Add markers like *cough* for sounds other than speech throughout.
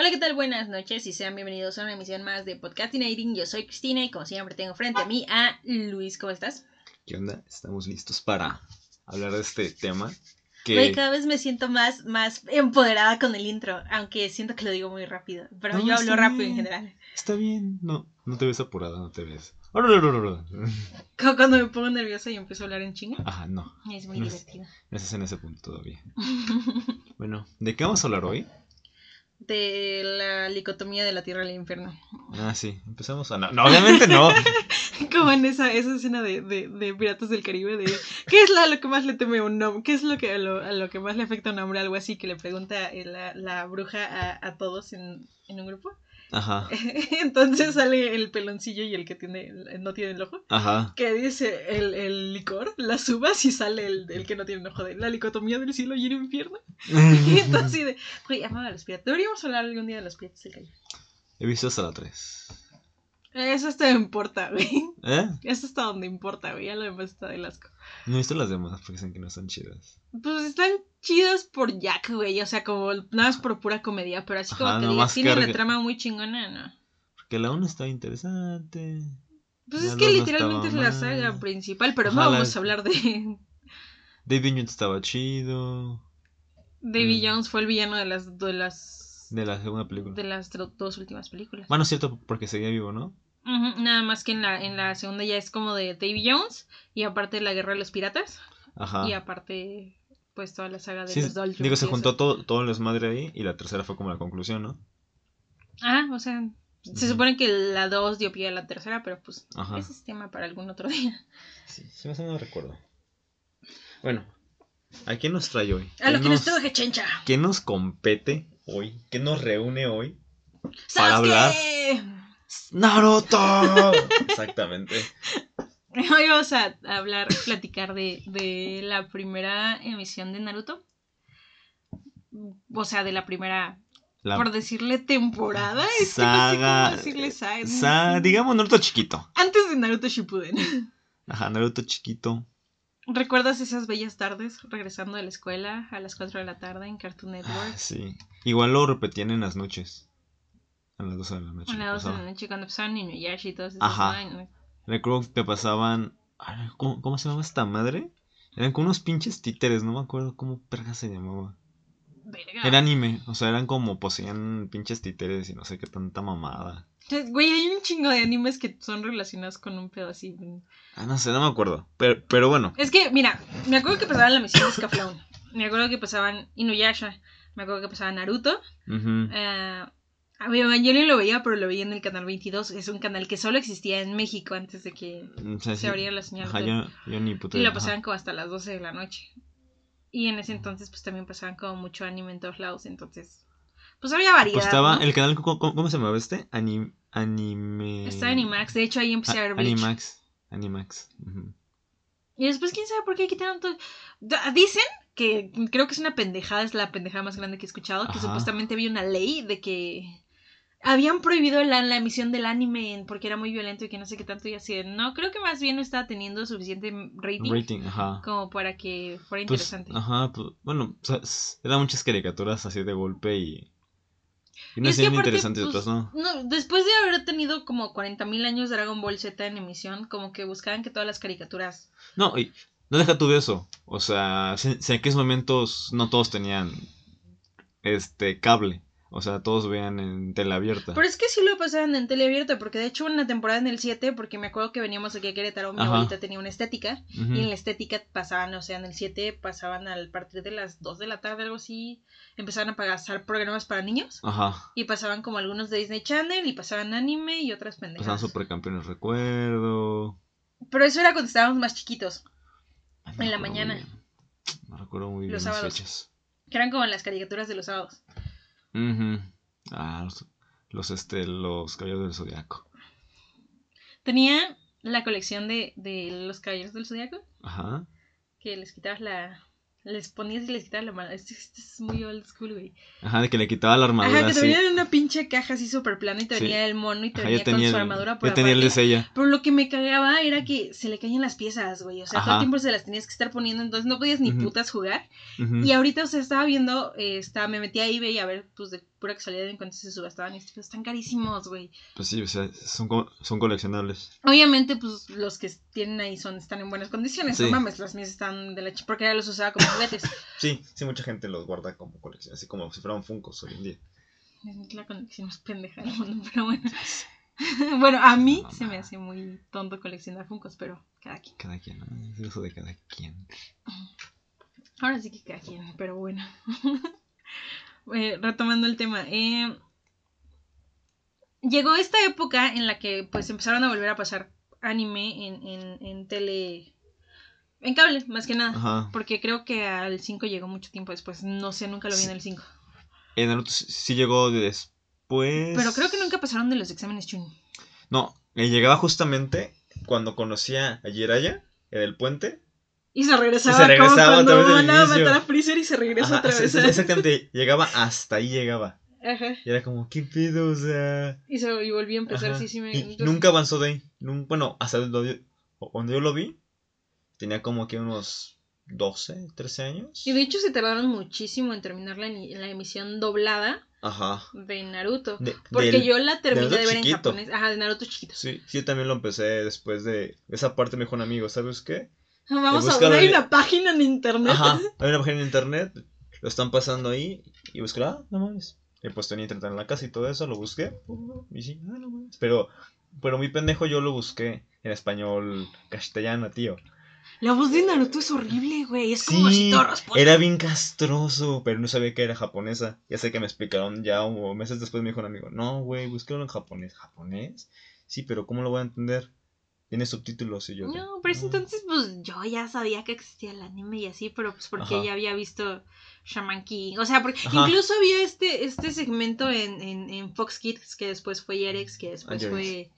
Hola, ¿qué tal? Buenas noches y sean bienvenidos a una emisión más de Podcastinating. Yo soy Cristina y como siempre tengo frente a mí a Luis. ¿Cómo estás? ¿Qué onda? Estamos listos para hablar de este tema. Que... Cada vez me siento más, más empoderada con el intro, aunque siento que lo digo muy rápido. Pero yo hablo rápido en general. Está bien, no, no te ves apurada, no te ves. Oh, no, no, no, no. Como *laughs* cuando me pongo nerviosa y empiezo a hablar en chinga. Ajá, no. Es muy divertido. No estás en ese punto todavía. *laughs* bueno, ¿de qué vamos a hablar hoy? De la dicotomía de la tierra al infierno. Ah, sí, empezamos a... No, obviamente no. *laughs* Como en esa, esa escena de, de, de, Piratas del Caribe, de ¿qué es la, lo que más le teme a un hombre? ¿Qué es lo que, a lo, a lo, que más le afecta a un hombre? Algo así que le pregunta la, la bruja a, a todos en, en un grupo. Ajá. *laughs* Entonces sale el peloncillo y el que tiene no tiene el ojo. Ajá. Que dice el, el licor, las uvas y sale el, el, que no tiene el ojo de la licotomía del cielo y el infierno. y *laughs* entonces de, güey, amaba los piratas. Deberíamos hablar algún día de los piratas del Caribe. He visto hasta la 3. Eso hasta importa, güey. ¿Eh? Eso está donde importa, güey. Ya lo demás está del asco. No he visto las demás porque dicen que no están chidas. Pues están chidas por Jack, güey. O sea, como nada más por pura comedia. Pero así como que digas, tiene una trama muy chingona, ¿no? Porque la 1 está interesante. Pues es que literalmente es la saga principal. Pero no vamos a hablar de. David Jones estaba chido. David mm. Jones fue el villano de las, de las de la segunda película. De las dos últimas películas. Bueno, cierto, porque seguía vivo, ¿no? nada más que en la, en la segunda ya es como de Davy Jones y aparte la guerra de los piratas. Ajá. Y aparte, pues toda la saga de los Dolphins. Digo, se juntó todo, todo el desmadre ahí y la tercera fue como la conclusión, ¿no? Ah, o sea, se supone que la dos dio pie a la tercera, pero pues ese es tema para algún otro día. Sí, sí me no recuerdo. Bueno, ¿a quién nos trae hoy? A lo que nos trae Chencha. ¿Qué nos compete hoy? ¿Qué nos reúne hoy? Para hablar. ¡Naruto! *laughs* Exactamente. Hoy vamos a hablar, platicar de, de la primera emisión de Naruto. O sea, de la primera por decirle temporada. Es saga, que no sé cómo decirle digamos Naruto chiquito. Antes de Naruto Shippuden. Ajá, Naruto chiquito. ¿Recuerdas esas bellas tardes regresando de la escuela a las 4 de la tarde en Cartoon Network? Ah, sí. Igual lo repetían en las noches. A las 12 de la noche. A las 12 de la noche cuando pasaban Inuyasha y todas esas Ajá. Recuerdo que pasaban. ¿cómo, ¿Cómo se llama esta madre? Eran como unos pinches títeres, no me acuerdo cómo perga se llamaba. Verga. Era anime, o sea, eran como poseían pinches títeres y no sé qué tanta mamada. Güey, hay un chingo de animes que son relacionados con un pedo así. Ah, no sé, no me acuerdo. Pero, pero bueno. Es que, mira, me acuerdo que pasaban la misión de Scaflón. Me acuerdo que pasaban Inuyasha. Me acuerdo que pasaba Naruto. Uh a mi Evangelion lo veía, pero lo veía en el canal 22. Es un canal que solo existía en México antes de que mm, se abriera la señal. Ajá, yo, ni puta Y lo pasaban como hasta las 12 de la noche. Y en ese entonces, pues también pasaban como mucho anime en todos lados. Entonces, pues había variedad. Pues estaba el canal, ¿cómo, se llamaba este? anime. Estaba Animax. De hecho, ahí empecé a, ver Bleach. Animax. Animax. Y después, quién sabe por qué quitaron todo. Dicen que creo que es una pendejada, es la pendejada más grande que he escuchado, que supuestamente había una ley de que habían prohibido la, la, emisión del anime porque era muy violento y que no sé qué tanto y así. No, creo que más bien no estaba teniendo suficiente rating, rating ajá. como para que fuera pues, interesante. Ajá, pues, bueno, o sea, eran muchas caricaturas así de golpe y... Y no serían interesantes pues, ¿no? ¿no? Después de haber tenido como 40.000 años Dragon Ball Z en emisión, como que buscaban que todas las caricaturas... No, y no deja tú de eso. O sea, en aquellos momentos no todos tenían este cable. O sea, todos vean en tele abierta. Pero es que sí lo pasaban en tele abierta, porque de hecho una temporada en el 7, porque me acuerdo que veníamos aquí a Querétaro, mi abuelita tenía una estética, y en la estética pasaban, o sea, en el 7 pasaban al partir de las 2 de la tarde, algo así, empezaban a pasar programas para niños, Ajá. y pasaban como algunos de Disney Channel, y pasaban anime y otras pendejas. Pasaban supercampeones, recuerdo. Pero eso era cuando estábamos más chiquitos, en la mañana. No recuerdo muy bien los sábados. Que eran como las caricaturas de los sábados. Ah, los, este, los caballeros del zodiaco. Tenía la colección de, de los caballeros del zodiaco. Ajá. Que les quitabas la, les ponías y les quitabas la armadura. Este, es muy old school, güey. Ajá, de que le quitaba la armadura. Ajá, que te venía en una pinche caja así súper plana y te venía el mono y te venía con su armadura por Yo tenía el de sella. Pero lo que me cagaba era que se le caían las piezas, güey. O sea, todo el tiempo se las tenías que estar poniendo, entonces no podías ni putas jugar. Y ahorita, o sea, estaba viendo, eh, estaba, me metí a eBay a ver, pues, de pura casualidad en cuanto se subastaban y están carísimos, güey. Pues sí, o sea, son, son coleccionables. Obviamente, pues los que tienen ahí son están en buenas condiciones. No mames, las mías están de la ch... porque ya los usaba como juguetes. *laughs* sí, sí, mucha gente los guarda como colección, así como si fueran funcos hoy en día. Es la colección más pendeja del mundo, pero bueno. *laughs* bueno, a mí se me hace muy tonto coleccionar funcos, pero cada quien. Cada quien, ¿no? Es eso de cada quien. Ahora sí que cada quien, pero bueno. *laughs* Eh, retomando el tema. Eh, llegó esta época en la que pues empezaron a volver a pasar anime en, en, en tele. En cable, más que nada. Porque creo que al 5 llegó mucho tiempo después. No sé, nunca lo vi en el 5. En Naruto sí llegó después. Pero creo que nunca pasaron de los exámenes Chunin. No, llegaba justamente cuando conocía a Jiraya en el puente. Y se regresaba, y se regresaba como cuando mandaba a matar a Freezer y se regresa otra vez. Exactamente, *laughs* llegaba hasta ahí llegaba. Ajá. Y era como, ¿qué pedo? O sea. Y, se, y volví a empezar, sí, sí me. Y nunca avanzó de ahí. bueno, hasta cuando yo lo vi, tenía como que unos 12, 13 años. Y de hecho se tardaron muchísimo en terminar la, la emisión doblada. Ajá. De Naruto. porque yo la terminé de, ver en japonés. Ajá, de Naruto chiquito. Sí, sí, yo también lo empecé después de esa parte me dijo un amigo, ¿sabes qué? Vamos a ver, hay una página en internet. Ajá, *laughs* hay una página en internet, lo están pasando ahí y busqué, ah, no mames. Y pues tenía internet en la casa y todo eso, lo busqué. Y sí, ah, no mames. Pero, pero muy pendejo yo lo busqué en español castellano, tío. La voz de Naruto es horrible, güey. Es como sí, Era bien castroso, pero no sabía que era japonesa. Ya sé que me explicaron ya o meses después me dijo un amigo, no, güey, búsquelo en japonés. ¿Japonés? Sí, pero ¿cómo lo voy a entender? Tiene subtítulos y yo. No, pero entonces, pues yo ya sabía que existía el anime y así, pero pues porque ya había visto Shaman King. O sea, porque incluso había este, este segmento en, en, en, Fox Kids que después fue Yerex, que después ah, fue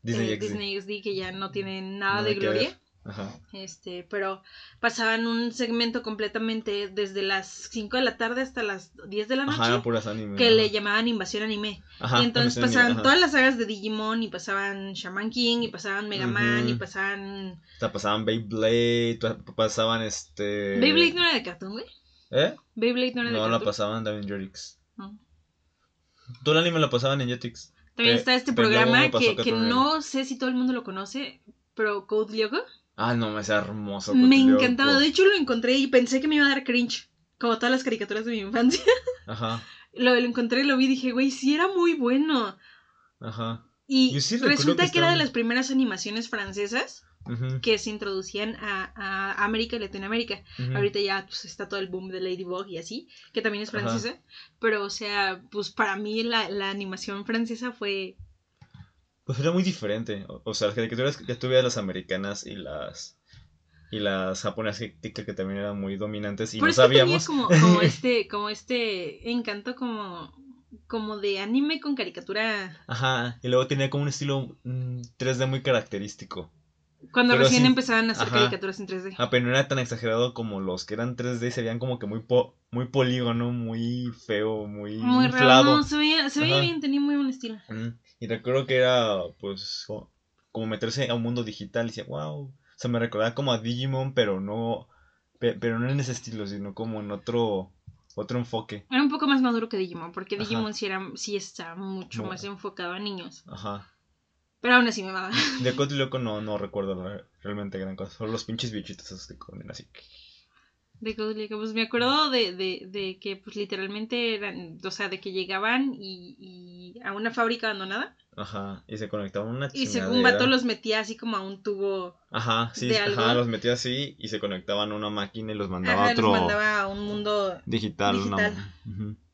Disney, eh, Disney XD, que ya no tiene nada, de gloria. Ajá. Este, pero pasaban un segmento completamente desde las 5 de la tarde hasta las 10 de la noche. Ajá, puras anime, que le llamaban Invasión Anime. Ajá, y entonces pasaban todas las sagas de Digimon y pasaban Shaman King y pasaban Mega Man y pasaban. O sea, pasaban Beyblade, pasaban este. Beyblade no era de cartoon, güey. ¿Eh? Beyblade no era de cartoon. No, la pasaban también Jetix. No. Todo el anime lo pasaban en Jetix. También está este programa que, que no sé si todo el mundo lo conoce, pero Code Lyoko. Ah, no, me hace hermoso. Me encantaba. De hecho, lo encontré y pensé que me iba a dar cringe. Como todas las caricaturas de mi infancia. *laughs* Ajá. Lo, lo encontré, lo vi y dije, güey, sí era muy bueno. Ajá. Y resulta que, era de las primeras animaciones francesas que se introducían a, a América y Latinoamérica. Ahorita ya pues, está todo el boom de Ladybug y así, que también es francesa. Pero, o sea, pues para mí la, la animación francesa fue pues era muy diferente. O, sea, las caricaturas que veías las americanas y las y las japonesas que, que, también eran muy dominantes y no sabíamos. como, como *laughs* este como este encanto como como de anime con caricatura. Ajá, y luego tenía como un estilo 3D mm, muy característico. Cuando recién empezaban a hacer caricaturas en 3D. Ah, pero no era tan exagerado como los que eran 3D, se veían como que muy muy polígono, muy feo, muy, muy inflado. No, se veía, se veía bien, tenía muy buen estilo. Y recuerdo que era, pues, como meterse a un mundo digital y decía, wow. O sea, me recordaba como a Digimon, pero no, pero no en ese estilo, sino como en otro, otro enfoque. Era un poco más maduro que Digimon, porque Digimon sí, era, sí está mucho más enfocado a niños. Ajá. Pero aún así me va. De Loco no, no recuerdo realmente gran cosa. Solo los pinches bichitos esos que comen así. De Loco, pues me acuerdo de, de, de, que pues literalmente eran, o sea, de que llegaban y, y a una fábrica abandonada. Ajá, y se conectaban una Y un vato los metía así como a un tubo. Ajá, sí, ajá, los metía así y se conectaban a una máquina y los mandaba a otro. Los mandaba a un mundo digital. digital.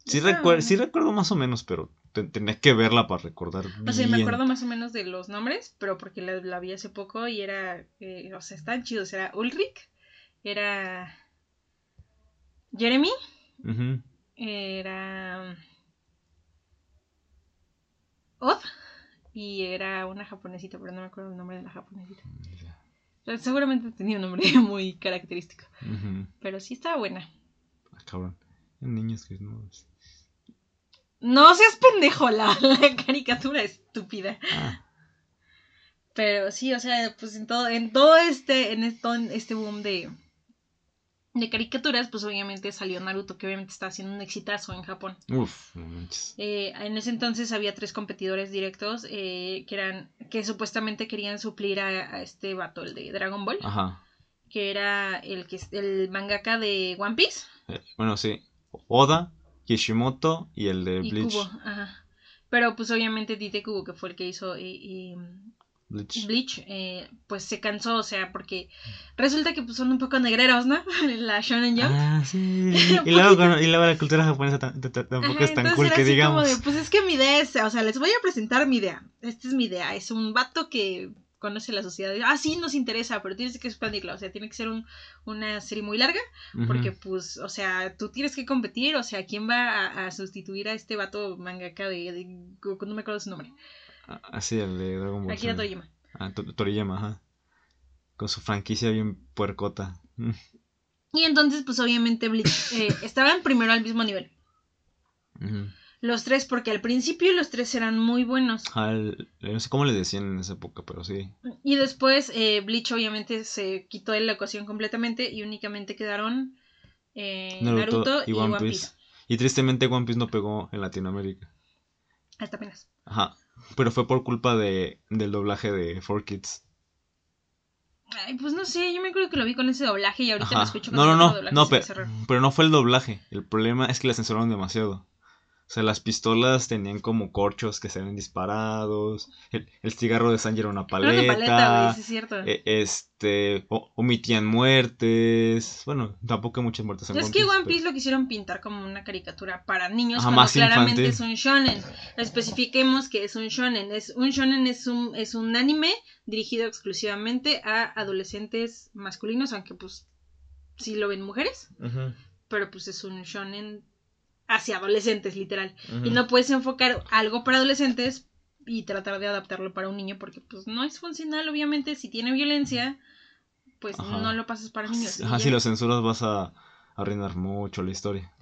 sí, recuerdo, sí recuerdo más o menos, pero tenía que verla para recordar. O sea, me acuerdo más o menos de los nombres, pero porque la, vi hace poco y era, eh, o sea, están chidos. Era Ulrich, era Jeremy, era Odd y era una japonesita, pero no me acuerdo el nombre de la japonesita. seguramente tenía un nombre *laughs* muy característico. Pero sí estaba buena. Ah, cabrón. Niños que no. No seas pendejo, la, caricatura estúpida. Ah. Pero sí, o sea, pues en todo, en todo este, en este boom de, de caricaturas, pues obviamente salió Naruto, que obviamente está haciendo un exitazo en Japón. Uf, no manches. Eh, en ese entonces había tres competidores directos eh, que eran que supuestamente querían suplir a, a este vato, el de Dragon Ball, Ajá. que era el que el mangaka de One Piece Eh, bueno, sí. Oda, Kishimoto y el de y Bleach. Kubo. Ajá. Pero pues obviamente Tite Kubo, que fue el que hizo eh, eh, Bleach. Bleach, eh, pues se cansó, o sea, porque resulta que pues, son un poco negreros, ¿no? *laughs* La Shonen Jump. Ah, sí. *laughs* Y luego, y luego la cultura japonesa tam- tam- tam- tampoco Ajá, es tan cool que digamos. De, pues es que mi idea es, o sea, les voy a presentar mi idea. Esta es mi idea. Es un vato que conoce la sociedad. Ah, sí, nos interesa, pero tienes que expandirla. O sea, tiene que ser un- una serie muy larga. Porque, pues, o sea, tú tienes que competir. O sea, ¿quién va a, a sustituir a este vato mangaka de, de- No me acuerdo su nombre. Así, el de Dragon Ball. Akira. Toriyama. Ah, To- Toriyama, ajá. Con su franquicia bien puercota. Y entonces, pues, obviamente, Bleach eh, *coughs* estaban primero al mismo nivel. Los tres, porque al principio los tres eran muy buenos. Ah, no sé cómo le decían en esa época, pero sí. Y después eh, Bleach obviamente se quitó de la ecuación completamente y únicamente quedaron eh, Naruto, y, One Piece. Y tristemente One Piece no pegó en Latinoamérica. Hasta apenas. Ajá. Pero fue por culpa de, del doblaje de 4Kids. Ay, pues no sé, yo me acuerdo que lo vi con ese doblaje y ahorita lo Ajá. escucho con No, no, no. doblaje No, me pero, pero no fue el doblaje. El problema es que la censuraron demasiado. O sea, las pistolas tenían como corchos que se ven disparados. El, el cigarro de Sanji era una paleta. una paleta, sí es cierto. e- este. o- omitían muertes. Bueno, tampoco hay muchas muertes en es One que Piece, One pero- Piece lo quisieron pintar como una caricatura para niños Ajá, cuando más claramente infantil. es un shonen. Especifiquemos que es un shonen. Es, un shonen es un, es un anime dirigido exclusivamente a adolescentes masculinos, aunque pues sí lo ven mujeres, pero pues es un shonen hacia adolescentes, literal. Y no puedes enfocar algo para adolescentes y tratar de adaptarlo para un niño porque pues no es funcional, obviamente. Si tiene violencia, pues Ajá. no lo pasas para niños. Ajá, si lo censuras vas a arruinar mucho la historia.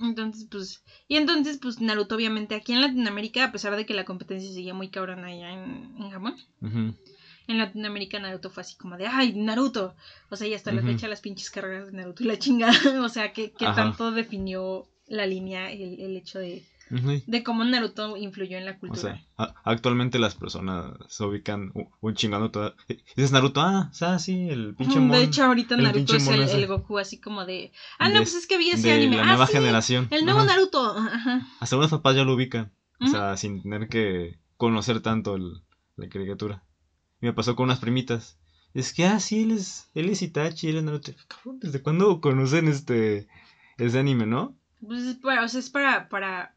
Entonces, pues, y entonces, pues, Naruto, obviamente, aquí en Latinoamérica, a pesar de que la competencia seguía muy cabrona allá en, en Japón, en Latinoamérica Naruto fue así como de, ay, Naruto. O sea, y hasta la Ujú. fecha las pinches carreras de Naruto y la chingada. *laughs* o sea, que, tanto definió la línea, el, el hecho de, de cómo Naruto influyó en la O cultura. sea, a- actualmente las personas se ubican un chingando toda. Dices Naruto, ah, ah, sí, el pinche mon de hecho, ahorita Naruto es el, Goku así como de, ah, no, pues es que vi ese de anime. la ah, nueva sí, generación. El nuevo Ajá. Naruto. Ajá. Hasta algunos papás ya lo ubican. O sea, sin tener que conocer tanto el- la caricatura. Y me pasó con unas primitas. Es que, ah, sí, él es, él es Itachi, él es Naruto. Cabrón, ¿desde cuándo conocen este, ese anime, no? Pues es para, o sea, es para, para,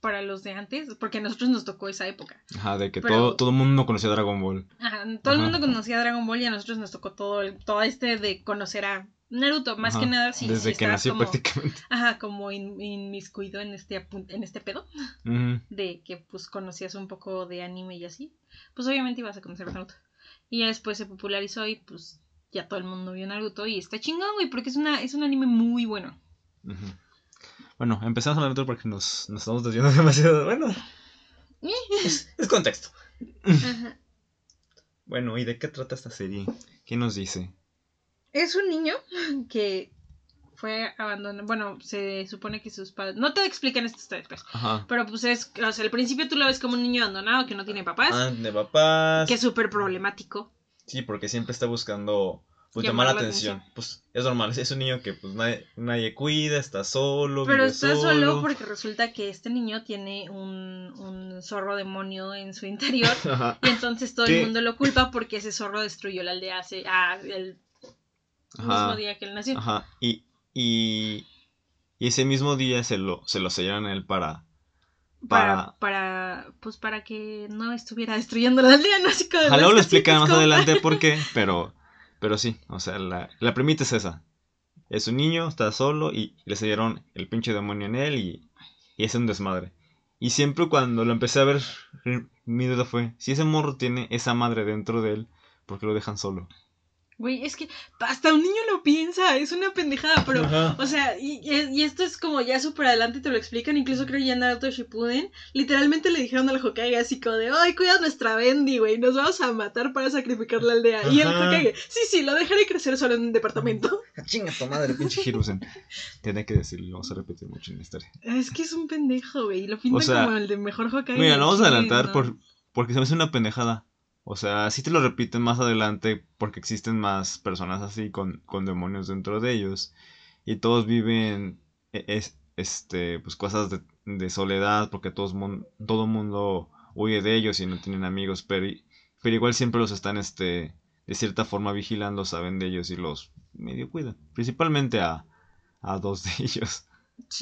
para los de antes, porque a nosotros nos tocó esa época. Ajá, de que Pero- todo, todo el mundo conocía Dragon Ball. Ajá, todo el Ajá. mundo conocía a Dragon Ball y a nosotros nos tocó todo, el- todo este de conocer a Naruto, más Ajá, que nada si, Desde si que nació como, prácticamente. ajá, como in- inmiscuido en este, en este pedo, Ujú. de que pues conocías un poco de anime y así, pues obviamente ibas a conocer a Naruto. Y ya después se popularizó y pues ya todo el mundo vio Naruto y está chingón, güey, porque es, una, es un anime muy bueno. Ujú. Bueno, empezamos a Naruto porque nos, nos estamos desviando *laughs* demasiado. Bueno, *laughs* es, es contexto. Ajá. Bueno, ¿y de qué trata esta serie? ¿Qué nos dice? Es un niño que fue abandonado. Bueno, se supone que sus padres. No te explican esto hasta después. Ajá. Pero pues es. O sea, al principio tú lo ves como un niño abandonado que no tiene papás. Ah, de papás. Que es súper problemático. Sí, porque siempre está buscando pues, Llamar la atención. atención. Pues es normal, es- un niño que pues nadie, nadie cuida, está solo, Pero vive está solo. solo. porque resulta que este niño tiene un, un zorro demonio en su interior. *laughs* Ajá. y entonces todo ¿Qué? el mundo lo culpa porque ese zorro destruyó la aldea hace. Ah, el mismo día que él nació. Ajá. Y, y, y ese mismo día se lo, se lo sellaron a él para... Para, para, pues para que no estuviera destruyendo la aldea, ¿no? Así como Ojalá lo explican más adelante por qué, *laughs* pero, pero sí, o sea, la, la es esa. Es un niño, está solo y le sellaron el pinche demonio en él y, y es un desmadre. Y siempre cuando lo empecé a ver, mi duda fue, si ese morro tiene esa madre dentro de él, ¿por qué lo dejan solo? Güey, es que hasta un niño lo piensa, es una pendejada, pero, o sea, y, y, esto es como ya súper adelante te lo explican, incluso creo ya en Naruto Shippuden, literalmente le dijeron al Hokage así como de, ay, cuida nuestra Bendy, güey, nos vamos a matar para sacrificar la aldea. Y el Hokage, sí, sí, lo dejaré crecer solo en un departamento. *laughs* Chinga tu madre, pinche *laughs* Hiruzen. Tiene que decirlo, lo vamos a repetir mucho en la historia. Es que es un pendejo, güey, lo pintan como el de mejor Hokage. Mira, lo vamos a adelantar por, porque se me hace una pendejada. O sea, sí te lo repiten más adelante porque existen más personas así con, con demonios dentro de ellos. Y todos viven e, es, este, pues cosas de, de soledad porque todos, todo mundo huye de ellos y no tienen amigos. Pero, pero igual siempre los están este, de cierta forma vigilando, saben de ellos y los medio cuidan. Principalmente a, a dos de *laughs* ellos.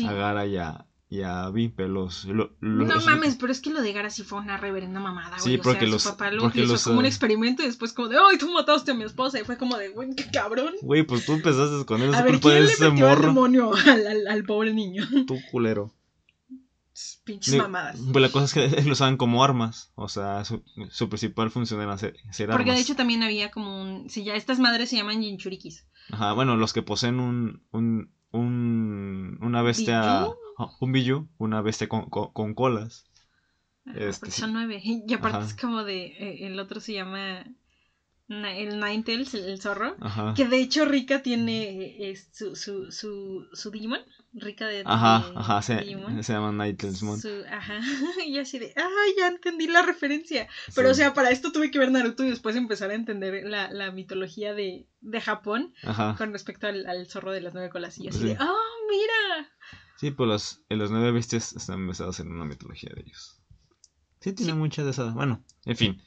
A Gara y a, y a Vípelos. no mames, pero es que lo de Gara sí fue una reverenda mamada, güey. Sí, porque o sea, los. Su papá lo hizo como un ah, experimento y después, como de, ¡ay, tú mataste a mi esposa! Y fue como de, güey, qué cabrón. Güey, pues tú empezaste con él. A ver, ¿quién le metió morro? el demonio *laughs* al, al, pobre niño? Tú, culero. Pinches mamadas. Pues la cosa es que *laughs* lo usaban como armas. O sea, su, su principal función era ser, armas. Porque de hecho también había como un. Si ya estas madres se llaman Jinchurikis. Ajá, bueno, los que poseen un. un, un una bestia. Un billu, una bestia con, con, colas. este, son nueve. *laughs* Y aparte es como de. Eh, el otro se llama. El Ninetales, el, zorro. Que de hecho Rika tiene eh, su, su, su, su Digimon. Rica de. Ajá, ajá, se, se llama Nightelsmon. Ajá, *laughs* y así de. ¡Ay, ya entendí la referencia! Pero, o sea, para esto tuve que ver Naruto y después empezar a entender la, la mitología de, de Japón con respecto al, al, zorro de las nueve colas. Y así de. ¡Oh, mira! Sí, pues los, los nueve bestias están basados en una mitología de ellos. Sí, tiene mucha de esa. Bueno, en fin.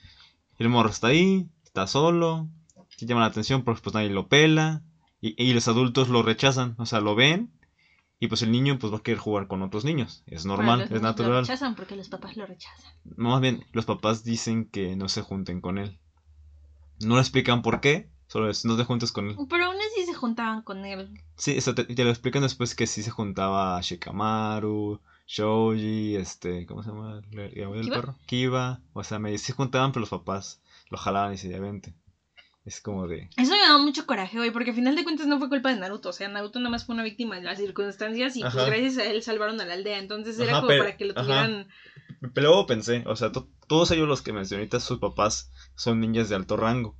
El morro está ahí, está solo, se llama la atención porque pues nadie lo pela. Y, y los adultos lo rechazan, o sea, lo ven y pues el niño pues va a querer jugar con otros niños. Es normal, es natural. Lo rechazan porque los papás lo rechazan. más bien, los papás dicen que no se junten con él. No le explican por qué, solo es no te juntes con él. Pero aún así se juntaban con él. Sí, eso te, te lo explican después que sí se juntaba Shikamaru, Shoji, este, ¿cómo se llama? El, perro? Kiba. O sea, me, se juntaban pero los papás lo jalaban y se vente. Es como de. Eso me da mucho coraje, güey, porque al final de cuentas no fue culpa de Naruto. O sea, Naruto nada más fue una víctima de las circunstancias y pues gracias a él salvaron a la aldea. Entonces era como para que lo tuvieran. Pero luego pensé, o sea, todos ellos los que mencioné sus papás son niñas de alto rango.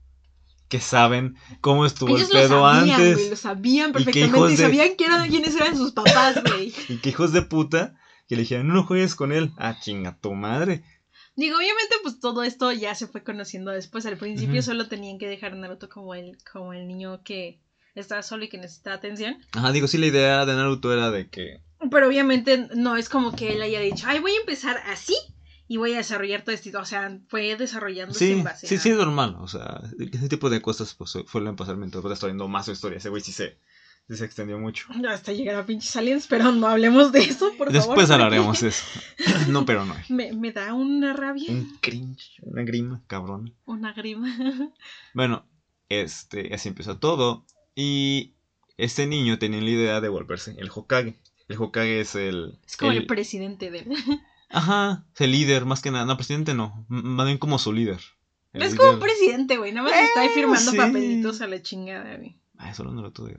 Que saben cómo estuvo el pedo antes. Güey, lo sabían perfectamente y, sabían quiénes eran sus papás, güey. *laughs* y que hijos de puta que le dijeron, no juegues con él. Ah, chinga tu madre. Digo, obviamente, pues todo esto ya se fue conociendo después. Al principio solo tenían que dejar a Naruto como el, como el niño que estaba solo y que necesita atención. Ajá, digo, sí, la idea de Naruto era de que. Pero obviamente no es como que él haya dicho, ay, voy a empezar así y voy a desarrollar todo esto. O sea, fue desarrollándose sí, en base Sí, sí, es normal. O sea, ese tipo de cosas pues suelen pasar mientras vas estudiando más su historia. Ese güey sí se se extendió mucho. Hasta llegar a pinches aliens, pero no hablemos de eso, por Después favor. Después hablaremos de eso. *clears throat* no, pero no. Me, me, da una rabia. Un cringe, una grima, cabrón. Una grima. *laughs* bueno, este, así empezó todo. Y este niño tenía la idea de volverse el Hokage. El Hokage es el... Es como el, presidente de *laughs* Ajá, el líder, más que nada. No, presidente no, más bien como su líder. es como un presidente, güey. Nada más está ahí eh, firmando papelitos a la chingada, güey. Ah, eso no lo tuve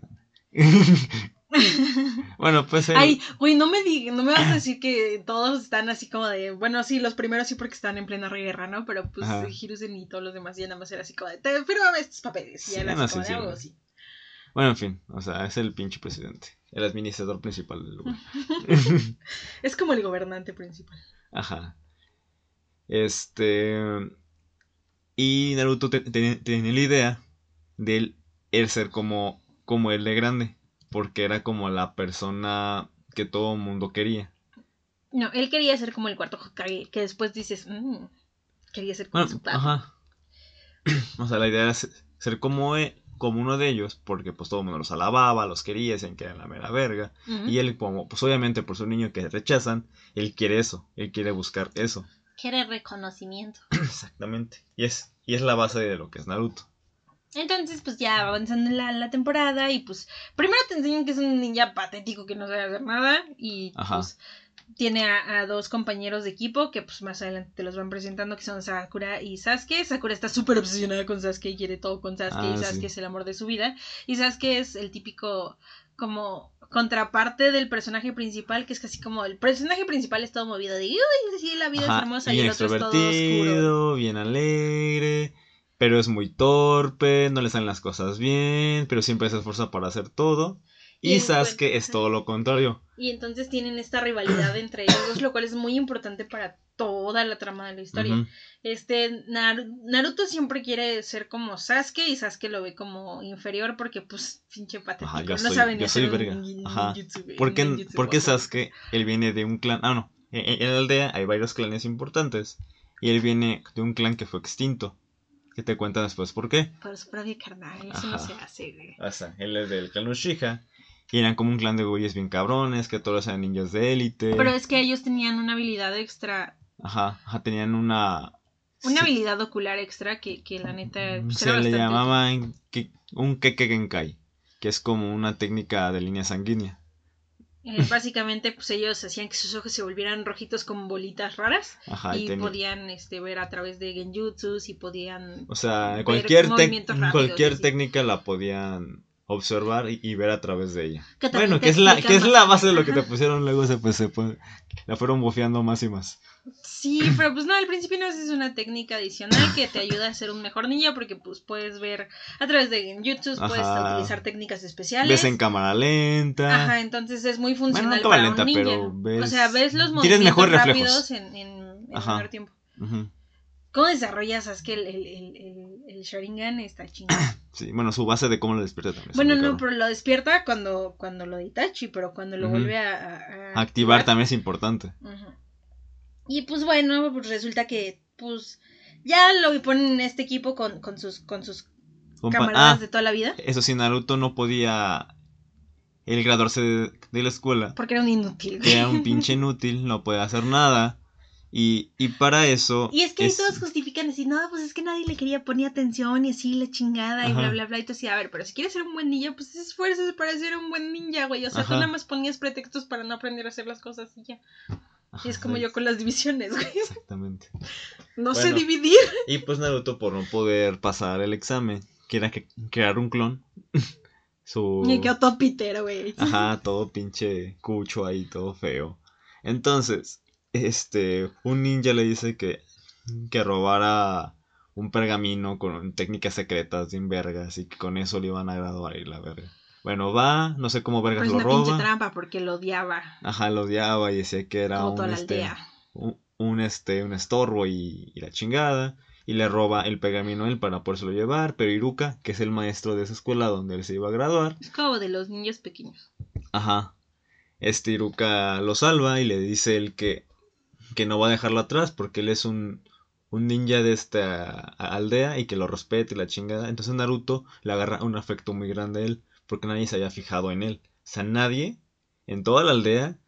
*laughs* bueno, pues. Ay, güey, no me digas, no me vas a decir que todos están así como de. Bueno, sí, los primeros sí porque están en plena guerra, ¿no? Pero pues Hiruzen y todos los demás ya nada más era así como de. Pero a estos papeles. Y así como de algo así. Bueno, en fin, o sea, es el pinche presidente. El administrador principal del lugar. *laughs* *laughs* es como el gobernante principal. Ajá. Este. Y Naruto tenía la idea de él ser como como él de grande, porque era como la persona que todo el mundo quería. No, él quería ser como el cuarto Hokage, que después dices, mmm, quería ser como su padre. Ajá. *clears throat* o sea, la idea era ser como, e, como uno de ellos, porque pues todo el mundo los alababa, los quería, decían que eran la mera verga. Y él, como, pues obviamente por su niño que rechazan, él quiere eso, él quiere buscar eso. Quiere reconocimiento. *clears throat* Exactamente. Y es, y es la base de lo que es Naruto. Entonces, pues ya avanzando en la, temporada y pues primero te enseñan que es un ninja patético que no sabe hacer nada y pues tiene a, dos compañeros de equipo que pues más adelante te los van presentando que son Sakura y Sasuke. Sakura está súper obsesionada con Sasuke y quiere todo con Sasuke y ah, Sasuke es el amor de su vida. Y Sasuke es el típico como contraparte del personaje principal, que es casi como el personaje principal es todo movido de, uy, sí, la vida es hermosa y el otro es todo oscuro. Bien alegre, pero es muy torpe, no le salen las cosas bien, pero siempre se esfuerza para hacer todo. Y, Sasuke es todo lo contrario. Y entonces tienen esta rivalidad entre ellos dos, lo cual es muy importante para toda la trama de la historia. Este, Naruto siempre quiere ser como Sasuke y Sasuke lo ve como inferior porque, pues, pinche patético. no saben yo soy verga. Ajá. ¿Por qué, Sasuke, él viene de un clan? Ah, no. En, la aldea hay varios clanes importantes. Y él viene de un clan que fue extinto. Que te cuentan después por qué. Por su propio carnal, eso no se hace, güey. O sea, él es del clan Uchiha. Y eran como un clan de güeyes bien cabrones, que todos eran ninjas de élite. Pero es que ellos tenían una habilidad extra. Ajá, ajá tenían una... Una habilidad ocular extra que, que la neta... Mm, se le llamaba un Keke Genkai, que es como una técnica de línea sanguínea. Eh, básicamente, pues ellos hacían que sus ojos se volvieran rojitos con bolitas raras Ajá, y, podían este, ver a través de genjutsus y podían. O sea, cualquier, cualquier técnica la podían observar y, ver a través de ella. Bueno, que es la, que es la base de lo que te pusieron luego se pues se la fueron bofeando más y más. Sí, pero pues no, al principio no es una técnica adicional que te ayuda a ser un mejor ninja porque pues puedes ver a través de YouTube, puedes utilizar técnicas especiales. Ves en cámara lenta. Ajá, entonces es muy funcional para un ninja. Pero ves... O sea, ves los movimientos rápidos en, en, en menor tiempo. ¿Cómo desarrollas que el, el, el, el, Sharingan está chingado? *coughs* Sí, bueno, su base de cómo lo despierta también. Bueno, no, pero lo despierta cuando, cuando lo Itachi, pero cuando lo vuelve a, activar, también es importante. Y pues bueno, pues resulta que pues ya lo ponen en este equipo con, con sus, con sus camaradas ah, de toda la vida. Eso sí, Naruto no podía el graduarse de, de la escuela. Porque era un inútil. Era un pinche inútil, no podía hacer nada. Y, y para eso. Y es que ahí todos justifican así, no, pues es que nadie le quería poner atención y así la chingada y bla, bla, bla. Y tú a ver, pero si quieres ser un buen ninja, pues esfuerzas para ser un buen ninja, güey. O sea, tú nada más ponías pretextos para no aprender a hacer las cosas y ya. y es como yo con las divisiones, güey. Exactamente. *laughs* no sé dividir. Y pues Naruto, por no poder pasar el examen, quiera que crear un clon. *laughs* Su... Y quedó todo pitero, güey. Ajá, todo pinche cucho ahí, todo feo. Entonces, este, un ninja le dice que, que robara un pergamino con técnicas secretas de vergas y que con eso le iban a graduar y la verga. Bueno, va, no sé cómo vergas lo roba. pinche trampa porque lo odiaba. Ajá, lo odiaba y decía que era un, este, un, este, un estorbo y, la chingada. Y le roba el pergamino a él para podérselo llevar. Pero Iruka, que es el maestro de esa escuela donde él se iba a graduar. Es como de los niños pequeños. Ajá. Este Iruka lo salva y le dice el que que no va a dejarlo atrás porque él es un, un ninja de esta aldea y que lo respete y la chingada. Entonces Naruto le agarra un afecto muy grande a él porque nadie se había fijado en él. O sea, nadie en toda la aldea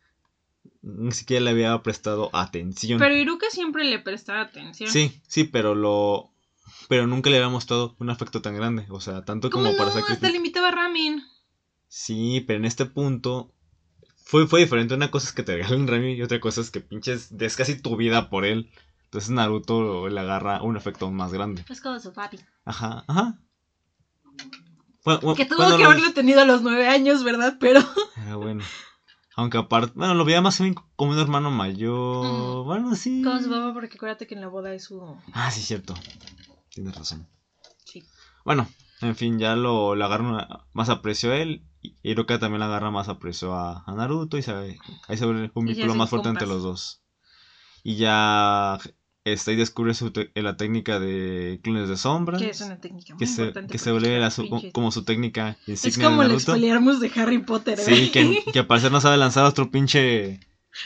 ni siquiera le había prestado atención. Pero Iruka siempre le prestaba atención. Sí, sí, pero lo pero nunca le había mostrado un afecto tan grande, o sea, tanto como para sacrificar. Hasta le invitaba a ramen. Sí, pero en este punto fue, fue diferente. Una cosa es que te regalen Rami y otra cosa es que pinches des casi tu vida por él. Entonces Naruto le agarra un efecto aún más grande. Es como su papi. Ajá, ajá. que tuvo que haberlo tenido a los nueve años, ¿verdad? Pero. Era *laughs* bueno. Aunque aparte, bueno, lo veía más bien como un hermano mayor. Bueno, sí. Como su papá, porque acuérdate que en la boda es su. Ah, sí, cierto. Tienes razón. Sí. Bueno, en fin, ya lo, agarra más aprecio a él. Hiroka también le agarra más aprecio a, a Naruto y se, ahí se ve un vínculo más fuerte entre los dos. Y ya está ahí descubre su la técnica de clones de sombras. Que es una técnica muy que se, que se vuelve como su técnica insignia Es como de Naruto. de Harry Potter. Sí, que, que al parecer no sabe lanzar otro pinche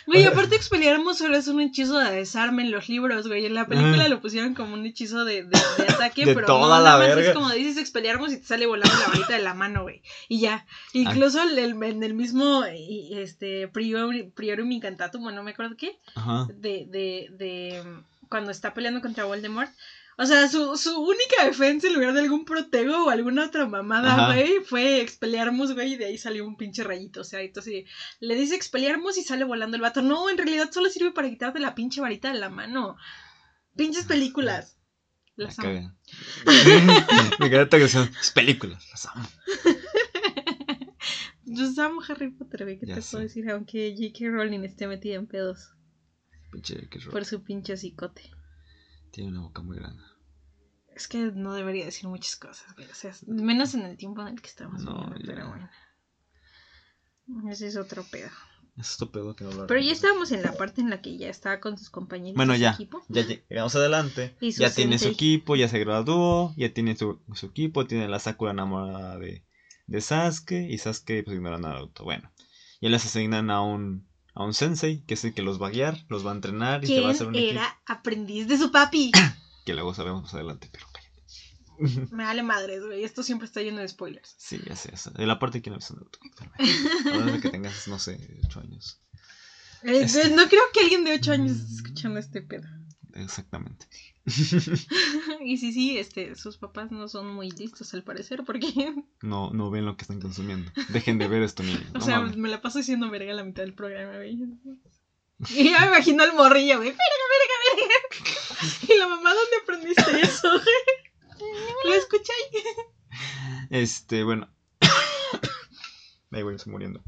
Güey, aparte Expelliarmus solo es un hechizo de desarme en los libros, güey. En la película lo pusieron como un hechizo de, de, ataque, *laughs* pero toda no, la verga. es como dices Expelliarmus y te sale volando la varita de la mano, güey. Y ya. Incluso el, en el mismo este Priorum, Priorum Incantatum, bueno, no me acuerdo qué. Ajá. De, de, de cuando está peleando contra Voldemort O sea, su, su única defensa en lugar de algún protego o alguna otra mamada, güey, fue Expelliarmus, güey, y de ahí salió un pinche rayito. O sea, entonces le dice Expelliarmus y sale volando el vato. No, en realidad solo sirve para quitarte la pinche varita de la mano. Pinches películas. Las amo. *laughs* *laughs* Me encanta que son películas, las amo. Yo amo Harry Potter, güey, ¿qué te puedo decir? Aunque J.K. Rowling esté metida en pedos. Pinche J.K. Rowling. Por su pinche cicote. Tiene una boca muy grande. Es que no debería decir muchas cosas. O sea, menos en el tiempo en el que estamos. No, pero bueno. Ese es otro pedo. Es otro pedo que no Pero ya estábamos en la parte en la que ya estaba con sus compañeros. Bueno, ya. Equipo. Ya llegamos adelante. ya tiene su equipo, ya se graduó, ya tiene su, su equipo, tiene la Sakura enamorada de, de Sasuke y Sasuke pues ignora a Naruto. Bueno, ya les asignan a un a un sensei, que es el que los va a guiar, los va a entrenar y se va a hacer un era aprendiz de su papi. *clears throat* que luego sabemos más adelante, pero cállate. Me vale madres, güey. Esto siempre está lleno de spoilers. Sí, ya sé. De la parte que no ves Naruto. Ahora de que tengas, no sé, 8 años. Eh, este no creo que alguien de 8 años esté escuchando este pedo. Exactamente. *laughs* y sí, sí, este, sus papás no son muy listos al parecer, porque... *laughs* No, no ven lo que están consumiendo. Dejen de ver esto, niño. *laughs* o sea, me la paso diciendo verga la mitad del programa, güey. Y ya me imagino al morrillo, güey. Verga, verga, verga. Y la mamá, ¿dónde aprendiste eso, ¿Lo escucháis? Este, bueno. *coughs* Ahí voy, estoy muriendo.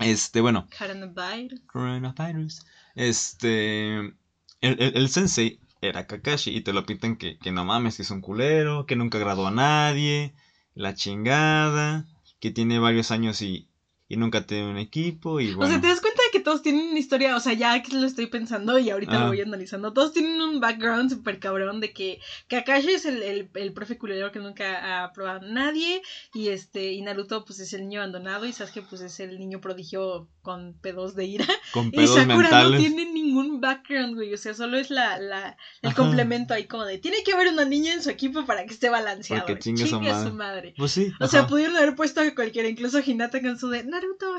Este, bueno. Coronavirus. Coronavirus. Este. El, el, el, sensei era Kakashi y te lo pintan que, que no mames, que es un culero, que nunca graduó a nadie, la chingada, que tiene varios años y, y nunca tiene un equipo y bueno. O sea, te das cuenta que todos tienen una historia, o sea, ya que lo estoy pensando y ahorita lo voy analizando, todos tienen un background súper cabrón de que Kakashi es el, el, el profe culero que nunca ha probado a nadie y este y Naruto pues es el niño abandonado y Sasuke pues es el niño prodigio con pedos de ira. Con pedos y Sakura no tiene ningún background, güey. O sea, solo es la, la, el complemento ahí como de tiene que haber una niña en su equipo para que esté balanceado. Porque chingue, su, madre. Pues sí. O sea, pudieron haber puesto a cualquiera, incluso Hinata con su de Naruto,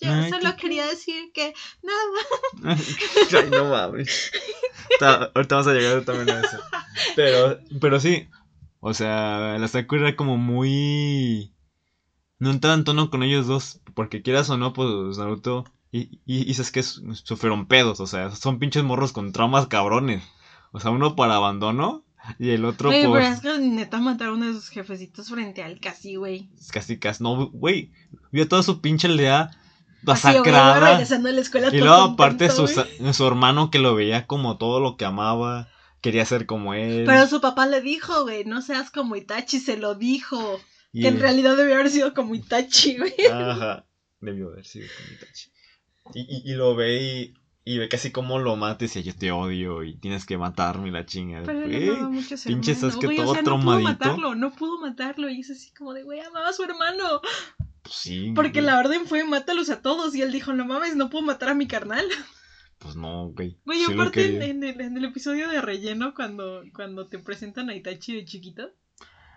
yo solo quería decir que nada. *laughs* Ay, no mames. ahorita vamos a llegar también a eso. Pero, pero sí. O sea, la Sakura era como muy no entraba en tono con ellos dos, porque quieras o no, pues Naruto y, y, y que sufrieron pedos, o sea, son pinches morros con traumas cabrones. O sea, uno para abandono y el otro por... pero es que neta mataron a sus jefecitos frente al casi, güey. Casi, casi, no, güey, vio toda su pinche aldea masacrada. y luego aparte su, su hermano que lo veía como todo lo que amaba quería ser como él. Pero su papá le dijo, güey, no seas como Itachi, se lo dijo que en realidad debió haber sido como Itachi, güey. Ajá, debió haber sido como Itachi. Y, y, lo ve y, y, ve casi como lo mates y yo te odio y tienes que matarme la chinga. Pero le amaba mucho a pinche que todo o sea, No pudo matarlo, no pudo matarlo y es así como de, güey, amaba a su hermano. Pues sí. Porque la orden fue mátalos a todos y él dijo, no mames, no puedo matar a mi carnal. Pues no, güey. Güey, aparte en, el, en, el, episodio de relleno cuando, cuando te presentan a Itachi de chiquito.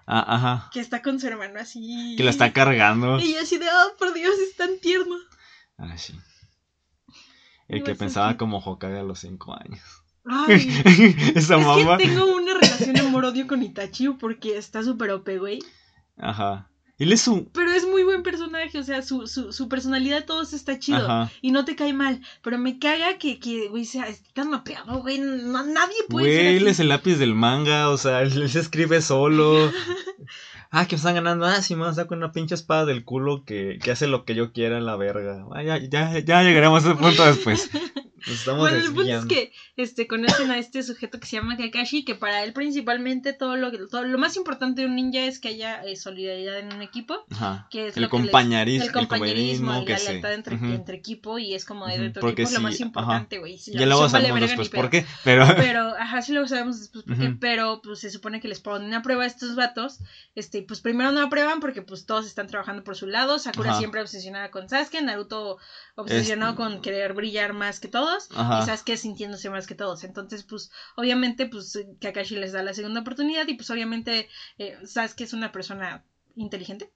Ah, ajá. Que está con su hermano así. Que lo está cargando. Y así de, oh, por Dios, es tan tierno. Ah, sí. El que pensaba como Hokage a los 5 años. Ay, *laughs* Esa es mamá. que tengo una relación amor-odio con Itachi porque está súper OP, güey. Ajá. Él es un... Pero es muy buen personaje, o sea, su, su, su personalidad todo está chido. Y no te cae mal. Pero me caga que, que güey, sea tan mapeado, güey. nadie puede güey, ser él es el lápiz del manga, o sea, él, se escribe solo. *laughs* ah, que me están ganando. Ah, sí, me saco una pinche espada del culo que, que hace lo que yo quiera en la verga. Ah, ya, ya, ya llegaremos a ese punto después. *laughs* bueno, el punto es que este, conocen a este sujeto que se llama Kakashi, que para él principalmente todo lo, todo, lo más importante de un ninja es que haya eh, solidaridad en un equipo. Que es el, compañerismo, el compañerismo, la lealtad entre, entre, equipo y es como de dentro equipo es lo más importante, güey. Si ya luego *laughs* sabemos después por qué, pero... pero, ajá, sí luego sabemos después por qué, pero pues se supone que les ponen a prueba a estos vatos, este, pues primero no aprueban porque pues todos están trabajando por su lado, Sakura siempre obsesionada con Sasuke, Naruto obsesionado con querer brillar más que todos y Sasuke sintiéndose más que todos. Entonces, pues, obviamente, pues, Kakashi les da la segunda oportunidad y pues obviamente eh, Sasuke es una persona inteligente.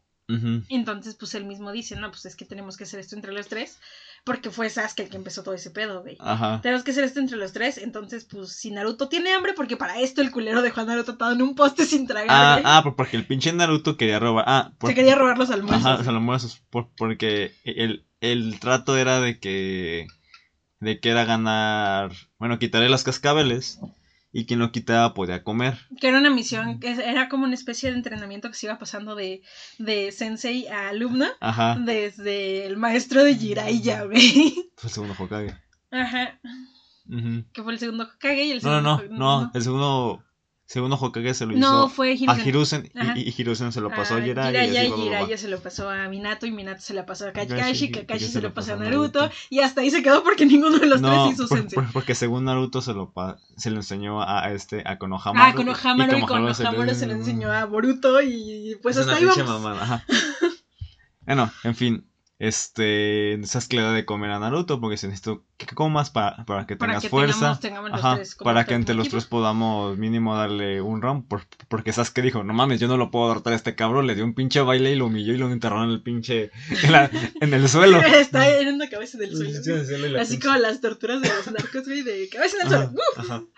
Entonces, pues él mismo dice, no, pues es que tenemos que hacer esto entre los tres porque fue Sasuke el que empezó todo ese pedo, güey. Ajá. Tenemos que hacer esto entre los tres, entonces, pues, si Naruto tiene hambre, porque para esto el culero dejó a Naruto atado en un poste sin tragar. Ah, ah porque el pinche Naruto quería robar. Ah, se quería robar los almuerzos. Ajá, los almuerzos, porque el, el trato era de que. De que era ganar. Bueno, quitarle las cascabeles y quien lo quitaba podía comer. Que era una misión, que era como una especie de entrenamiento que se iba pasando de, de sensei a alumna. Ajá. Desde el maestro de Jiraiya, güey. *laughs* Fue el segundo Hokage. Ajá. Que fue el segundo Hokage y el segundo. No, no, no, no, el segundo Segundo Hokage se lo hizo no, fue a Hiruzen y, y, Hiruzen se lo pasó a Jiraiya. y, Jiraiya se lo pasó a Minato y Minato se lo pasó a Kakashi, Kakashi se, lo pasó a Naruto, y hasta ahí se quedó porque *laughs* ninguno de los tres hizo por, sensei. porque según Naruto se lo, se lo enseñó a, este a Konohamaru. Ah, Konohamaru y, Konohamaru se, lo enseñó a Boruto y pues hasta ahí vamos. Mamada, *laughs* bueno, en fin, este, sabes que le da de comer a Naruto porque se necesita que comas para, para que tengas fuerza. para que entre los tres podamos mínimo darle un round. porque sabes que dijo, no mames, yo no lo puedo derrotar a este cabrón. Le dio un pinche baile y lo humilló y lo enterró en el pinche. en, el suelo. *laughs* Está en una cabeza del suelo. Así como las torturas de los narcos, güey, de cabeza en el suelo.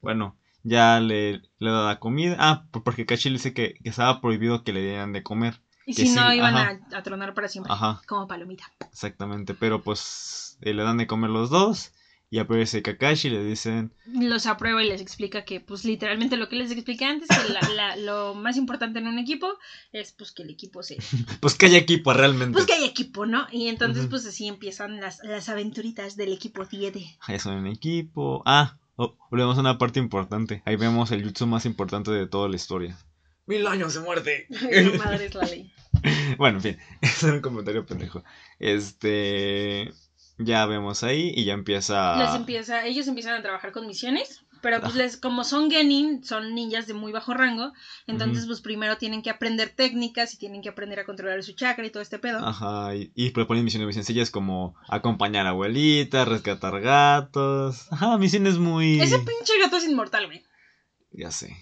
Bueno, ya le, le da la comida. Ah, porque Kashi le dice que, que estaba prohibido que le dieran de comer. Y si no, iban a, tronar para siempre. Ajá. Como palomita. Exactamente, pero pues eh, le dan de comer los dos. Y aparece Kakashi y le dicen... Los aprueba y les explica que, pues, literalmente lo que les expliqué antes, que lo más importante en un equipo es, pues, que el equipo se... *laughs* pues que haya equipo, realmente. Pues que haya equipo, ¿no? Y entonces, pues, así empiezan las, las aventuritas del equipo 7. Ahí son un equipo... Ah, volvemos a una parte importante. Ahí vemos el jutsu más importante de toda la historia. Mil años de muerte. *laughs* madre es la ley. *laughs* bueno, en fin, *laughs* era un comentario pendejo. Este, ya vemos ahí y ya empieza... Les empieza, ellos empiezan a trabajar con misiones, pero pues les, como son genin, son ninjas de muy bajo rango, entonces pues primero tienen que aprender técnicas y tienen que aprender a controlar su chakra y todo este pedo. Ajá, y, proponen misiones muy sencillas como acompañar a abuelitas, rescatar gatos. Ajá, misiones muy... Ese pinche gato es inmortal, güey. Ya sé.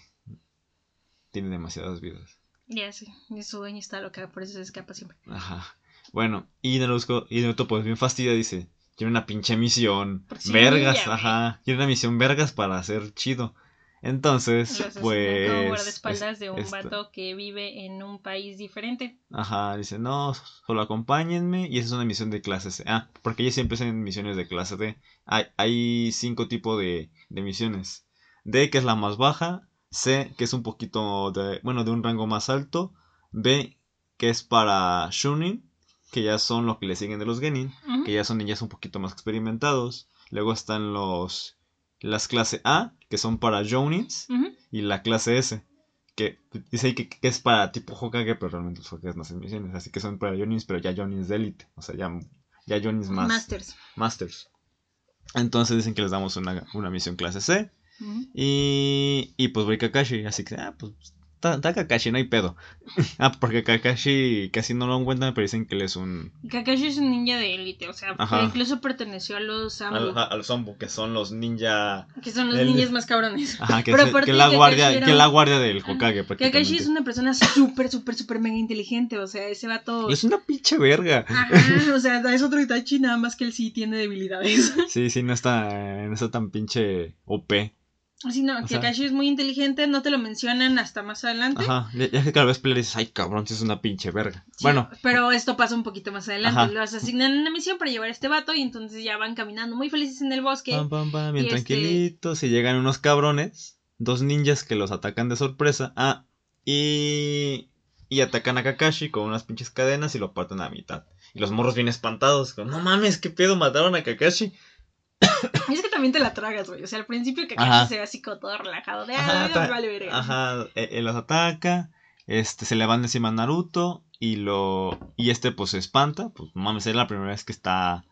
Tiene demasiadas vidas. Ya sí, y su dueño está loca, por eso se escapa siempre. Ajá. Bueno, y Naruto, y Naruto pues bien fastidia, dice, quiero una pinche misión. vergas, ajá. Quiero una misión vergas para hacer chido. Entonces, pues. Como guardaespaldas de un vato que vive en un país diferente. Ajá, dice, no, solo acompáñenme. Y esa es una misión de clase C. Ah, porque ellos siempre hacen misiones de clase D. Hay, hay cinco tipos de, de misiones. D, que es la más baja. C, que es un poquito de, bueno, de un rango más alto. B, que es para Shunin, que ya son los que le siguen de los Genin, que ya son ninjas un poquito más experimentados. Luego están los las clase A, que son para Jonins, y la clase S, que dice ahí que, es para tipo Hokage, pero realmente los Hokage no hacen misiones, así que son para Jonins, pero ya Jonins de élite, o sea, ya, ya Jonins más. Masters. Masters. Entonces dicen que les damos una, una misión clase C y, y pues voy Kakashi, así que, ah, pues está, Kakashi, no hay pedo. *laughs* ah, porque Kakashi casi no lo encuentran, pero dicen que él es un... Kakashi es un ninja de élite, o sea, incluso perteneció a los Sambu. A, los Sambu, que son los ninja... Que son los ninjas más cabrones. Ajá, que, *laughs* es, que la guardia, que la guardia del Hokage, Kakashi es una persona súper, súper, súper mega inteligente, o sea, ese vato... Es una pinche verga. Ajá, o sea, es otro Itachi, nada más que él sí tiene debilidades. sí, sí, no está, no está tan pinche OP. Así no, que es muy inteligente, no te lo mencionan hasta más adelante. Ajá, ya que cada vez le dices, ay cabrón, si es una pinche verga. bueno. Pero esto pasa un poquito más adelante. Los asignan una misión para llevar a este vato y entonces ya van caminando muy felices en el bosque. Pam, pam, pam, bien este tranquilitos. Y llegan unos cabrones, dos ninjas que los atacan de sorpresa. Ah, y. Y atacan a Kakashi con unas pinches cadenas y lo parten a mitad. Y los morros bien espantados, como, no mames, qué pedo, mataron a Kakashi. *coughs* es que también te la tragas, güey. O sea, al principio que Kakashi se ve así como todo relajado. De, ajá, ah, vale verga. Ajá, e, él los ataca. Este, se le van encima a Naruto. Y lo. Y este, pues, se espanta. Pues, mames, es la primera vez que está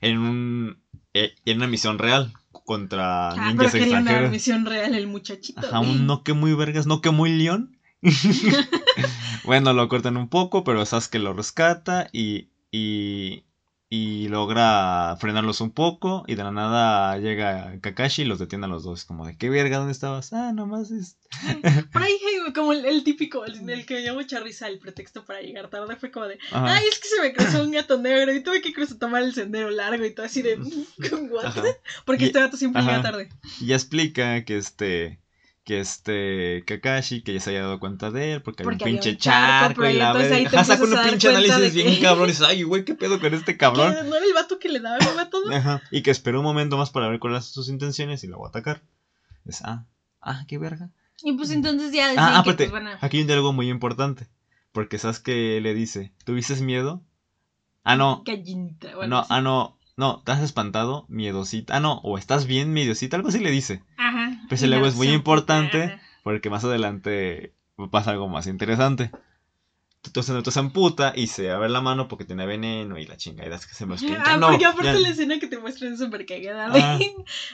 en un. E, en una misión real contra ah, ninjas pero quería una misión real el muchachito. Ajá, un no que muy vergas, no que muy león. *laughs* *laughs* bueno, lo cortan un poco, pero sabes que lo rescata y, y, y logra frenarlos un poco y de la nada llega Kakashi y los detiene a los dos. Como de, ¿qué verga? ¿Dónde estabas? Ah, nomás es... *laughs* Por ahí, *laughs* como el, típico, el, que me llamo Charriza, el pretexto para llegar tarde fue como de, ay, es que se me cruzó un gato negro y tuve que cruzar, tomar el sendero largo y todo así de, *laughs* ¿what? Porque este gato siempre llega tarde. Y ya explica que este que este Kakashi, que ya se haya dado cuenta de él, porque, hay un pinche charco, y la ve. Ajá, saca un pinche análisis bien cabrón y dice, *laughs* ay, güey, ¿qué pedo con este *laughs* cabrón? ¿No era el vato que le daba el vato? Ajá, y que esperó un momento más para ver cuáles son sus intenciones y luego atacar. Es, ah, ah, qué verga. Y pues entonces ya ah, que pues, van a... aquí hay algo muy importante, porque sabes que le dice, ¿tuviste miedo? Ah, no. Gallinita, bueno, no, ah, no, no, ¿te has espantado? Miedosita. Ah, no, o estás bien, miedosita, algo así le dice. Pues el ego es muy importante porque más adelante pasa algo más interesante. Entonces Naruto se amputa y se abre la mano porque tiene veneno y la chingada es que se me. Ah, no, porque aparte la escena que te muestran es súper cagada. Ah. *laughs*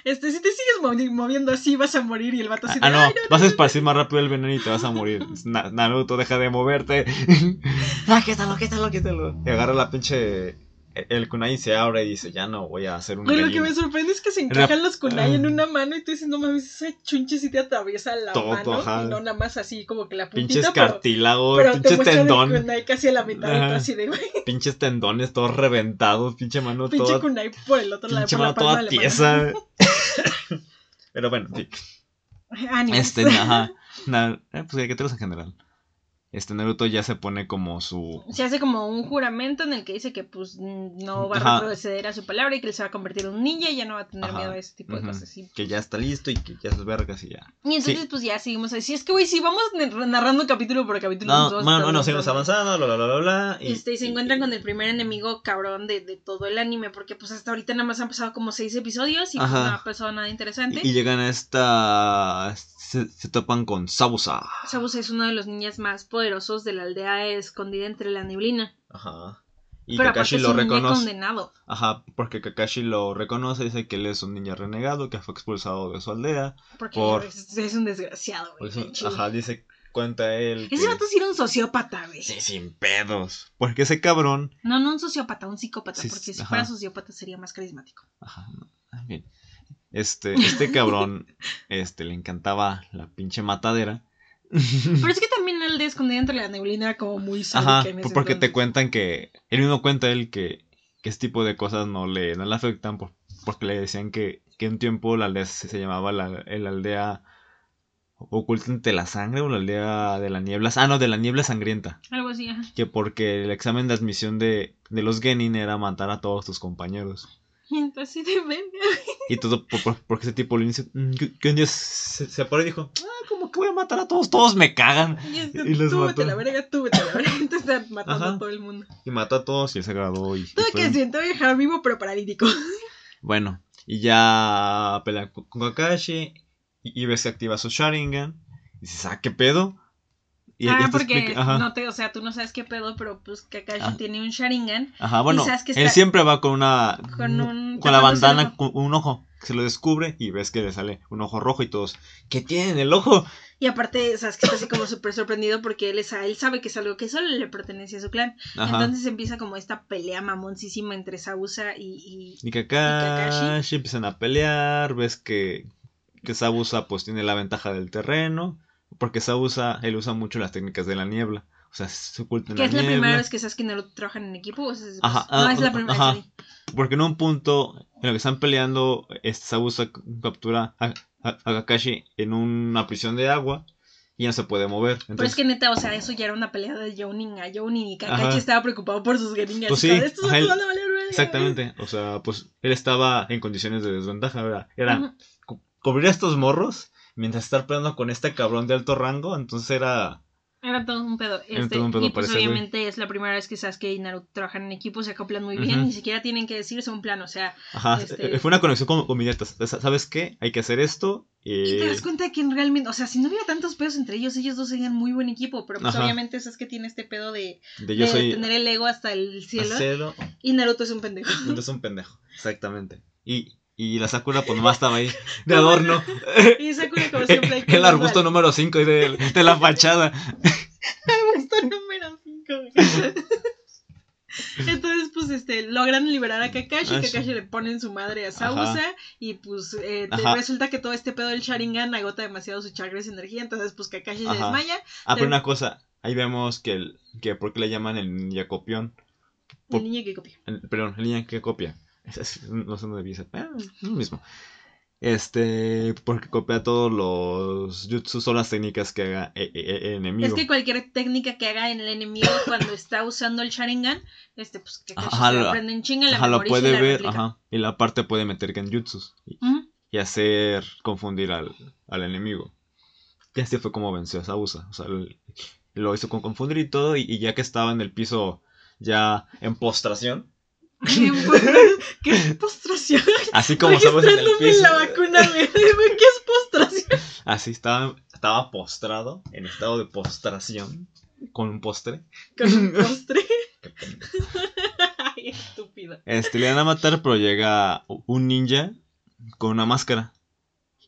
Este, si te sigues moviendo así vas a morir y el vato así Ah, no, vas a esparcir más rápido el veneno y te vas a morir. *laughs* Naruto, deja de moverte. *laughs* ah, quítalo, quítalo, quítalo. Y agarra la pinche el kunai se abre y dice, ya no voy a hacer un Pero lo que me sorprende es que se encajan los kunai en una mano y tú dices, no mames, esa chunche sí te atraviesa la mano y no nada más así como que la puntita. Pinches cartílagos, pinches tendón. El kunai casi a la mitad así de güey. Pinches tendones todos reventados, pinche mano pinche toda... kunai por el otro lado, pinche mano toda tiesa. *laughs* Pero bueno, sí. Este, ajá. Eh, pues hay que en general este Naruto ya se pone como su... Se hace como un juramento en el que dice que pues no va a retroceder a su palabra y que él se va a convertir en un ninja y ya no va a tener miedo a ese tipo de cosas. Que ya está listo y que ya es vergas y ya. Y entonces pues ya seguimos así. Es que güey, si vamos narrando capítulo por capítulo. No, pues, bueno, bueno, seguimos avanzando, bla, bla, bla, bla. Y, este, y se encuentran con el primer enemigo cabrón de, de, todo el anime porque pues hasta ahorita nada más han pasado como seis episodios y pues, no ha pasado nada interesante. Y, y llegan a esta se, topan con Sabusa. Sabusa es uno de los niños más poderosos de la aldea escondida entre la neblina. Ajá. Y Kakashi lo reconoce. Condenado. Ajá, porque Kakashi lo reconoce, dice que él es un niño renegado, que fue expulsado de su aldea. Porque es, un desgraciado, güey. ajá, dice, cuenta él. Ese vato sí era un sociópata, güey. Sí, sin pedos. Porque ese cabrón. No, no un sociópata, un psicópata, porque si fuera sociópata sería más carismático. Ajá, bien. Este, este cabrón, *laughs* este, le encantaba la pinche matadera. Pero es *laughs* que también el de escondido entre la neblina era como muy Ajá, porque te cuentan que, él mismo cuenta él que, que este tipo de cosas no le, no le afectan porque le decían que, que un tiempo la aldea se, llamaba la, aldea oculta entre la sangre o la aldea de la niebla. Ah, no, de la niebla sangrienta. Algo así, ajá. Que porque el examen de admisión de, de los Genin era matar a todos tus compañeros. Y entonces Y todo porque ese tipo le dice mm, que, un día se, se paró y dijo, ah, como que voy a matar a todos, todos me cagan. Y, los tú vete la verga, tú vete la verga. *laughs* Entonces está matando a todo el mundo. Y mató a todos y él se graduó. Y, Tuve que a dejar vivo pero paralítico. *laughs* Bueno, y ya pelea con Kakashi y, y ves que activa su Sharingan. Y dices, ah, ¿qué pedo? Ah, porque no te, o sea, tú no sabes qué pedo, pero pues Kakashi ah. tiene un Sharingan. Ajá, bueno, él siempre va con una con, un, con la bandana con un ojo, se lo descubre y ves que le sale un ojo rojo y todos, ¿qué tiene en el ojo? Y aparte, sabes que está así como súper sorprendido porque él, es, él sabe que es algo que solo le pertenece a su clan. Entonces empieza como esta pelea mamoncísima entre Sabusa y, y, y, Kakashi. Empiezan a pelear, ves que, que Sabusa pues tiene la ventaja del terreno porque usa, él usa mucho las técnicas de la niebla. O sea, se oculta en la niebla. ¿Que es la primera vez que que no trabajan en equipo? O ajá, no, ah, es la primera vez. Porque en un punto en el que están peleando, este Sabusa captura a, a, Kakashi en una prisión de agua y no se puede mover. Pero es que neta, o sea, eso ya era una pelea de Jounin a Jounin y Kakashi estaba preocupado por sus geringas. Pues sí, exactamente. O sea, pues él estaba en condiciones de desventaja, ¿verdad? Era cubrir a estos morros mientras estar peleando con este cabrón de alto rango, entonces era... Era todo un pedo. Este, todo un pedo y pues obviamente es la primera vez que Sasuke y Naruto trabajan en equipo, se acoplan muy bien, ni siquiera tienen que decirse un plan, o sea... Ajá, este... fue una conexión con, con ¿Sabes qué? Hay que hacer esto. Y te das cuenta de que realmente, o sea, si no hubiera tantos pedos entre ellos, ellos dos serían muy buen equipo, pero pues obviamente Sasuke tiene este pedo de, de, tener el ego hasta el cielo, Y Naruto es un pendejo. Naruto es un pendejo, exactamente. Y y la Sakura, pues nomás *laughs* estaba ahí, *laughs* de adorno. Y Sakura, como siempre. *laughs* El arbusto número 5 de, de la fachada. arbusto número 5. Entonces, pues, este, logran liberar a Kakashi, ah, Kakashi le pone en su madre a Sausa, y pues eh, resulta que todo este pedo del Sharingan agota demasiado su chakra y su energía, entonces pues Kakashi se desmaya. Ah, pero una cosa, ahí vemos que el, que por qué le llaman el ninja copión. el niño que copia. perdón, el niño que copia. No sé dónde dice. Eh, es lo mismo. Este, porque copia todos los jutsu o las técnicas que haga el, e, e, enemigo. Es que cualquier técnica que haga en el enemigo *coughs* cuando está usando el Sharingan, este, pues que ajá, se aprende en chinga, la ajá, lo puede ver, ajá, y la parte puede meter genjutsus y, y hacer confundir al, al, enemigo. Y así fue como venció a Sausa, o sea, lo hizo con confundir y todo, y ya que estaba en el piso ya en postración, *laughs* ¿Qué postración? Así como estamos en el piso. la vacuna, ¿qué es postración? Así estaba, estaba postrado, en estado de postración, con un postre. Con un *laughs* postre. Ay, estúpido. Este, le van a matar, pero llega un ninja con una máscara.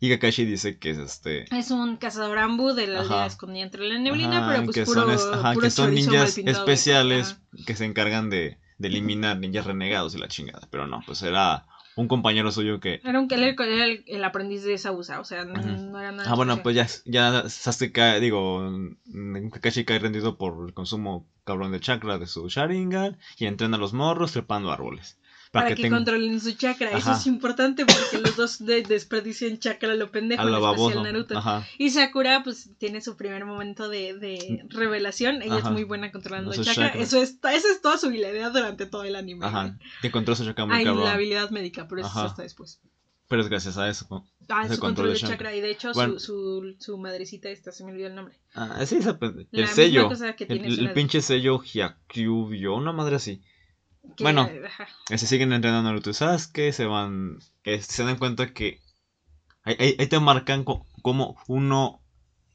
Y Kakashi dice que es este. Es un cazador ambu de la aldea escondida entre la neblina, pero pues que puro, son, ajá, que son ninjas especiales que se encargan de de eliminar ninjas renegados y la chingada. Pero no, pues era un compañero suyo que. Era un que era el, aprendiz de Sausa, o sea, no, era nada. Ah, bueno, pues ya, ya Sasuke cae, digo, Kakashi cae rendido por el consumo cabrón de chakra de su Sharingan y entrena a los morros trepando árboles. Para, que, controlen su chakra. Eso es importante porque los dos desperdician chakra lo pendejo, en especial Naruto. Y Sakura, pues, tiene su primer momento de, de revelación. Ella es muy buena controlando el chakra. Eso es, esa es toda su habilidad durante todo el anime. Ajá. Que controla su chakra muy Hay la habilidad médica, pero eso hasta después. Pero es gracias a eso. Ah, su control de chakra. Y de hecho, su, su, su, madrecita esta, se me olvidó el nombre. Ah, sí, esa, el sello. el, el pinche sello Hyakyubyo, una madre así. Bueno, se siguen entrenando Naruto y Sasuke, se van, se dan cuenta que ahí, te marcan cómo uno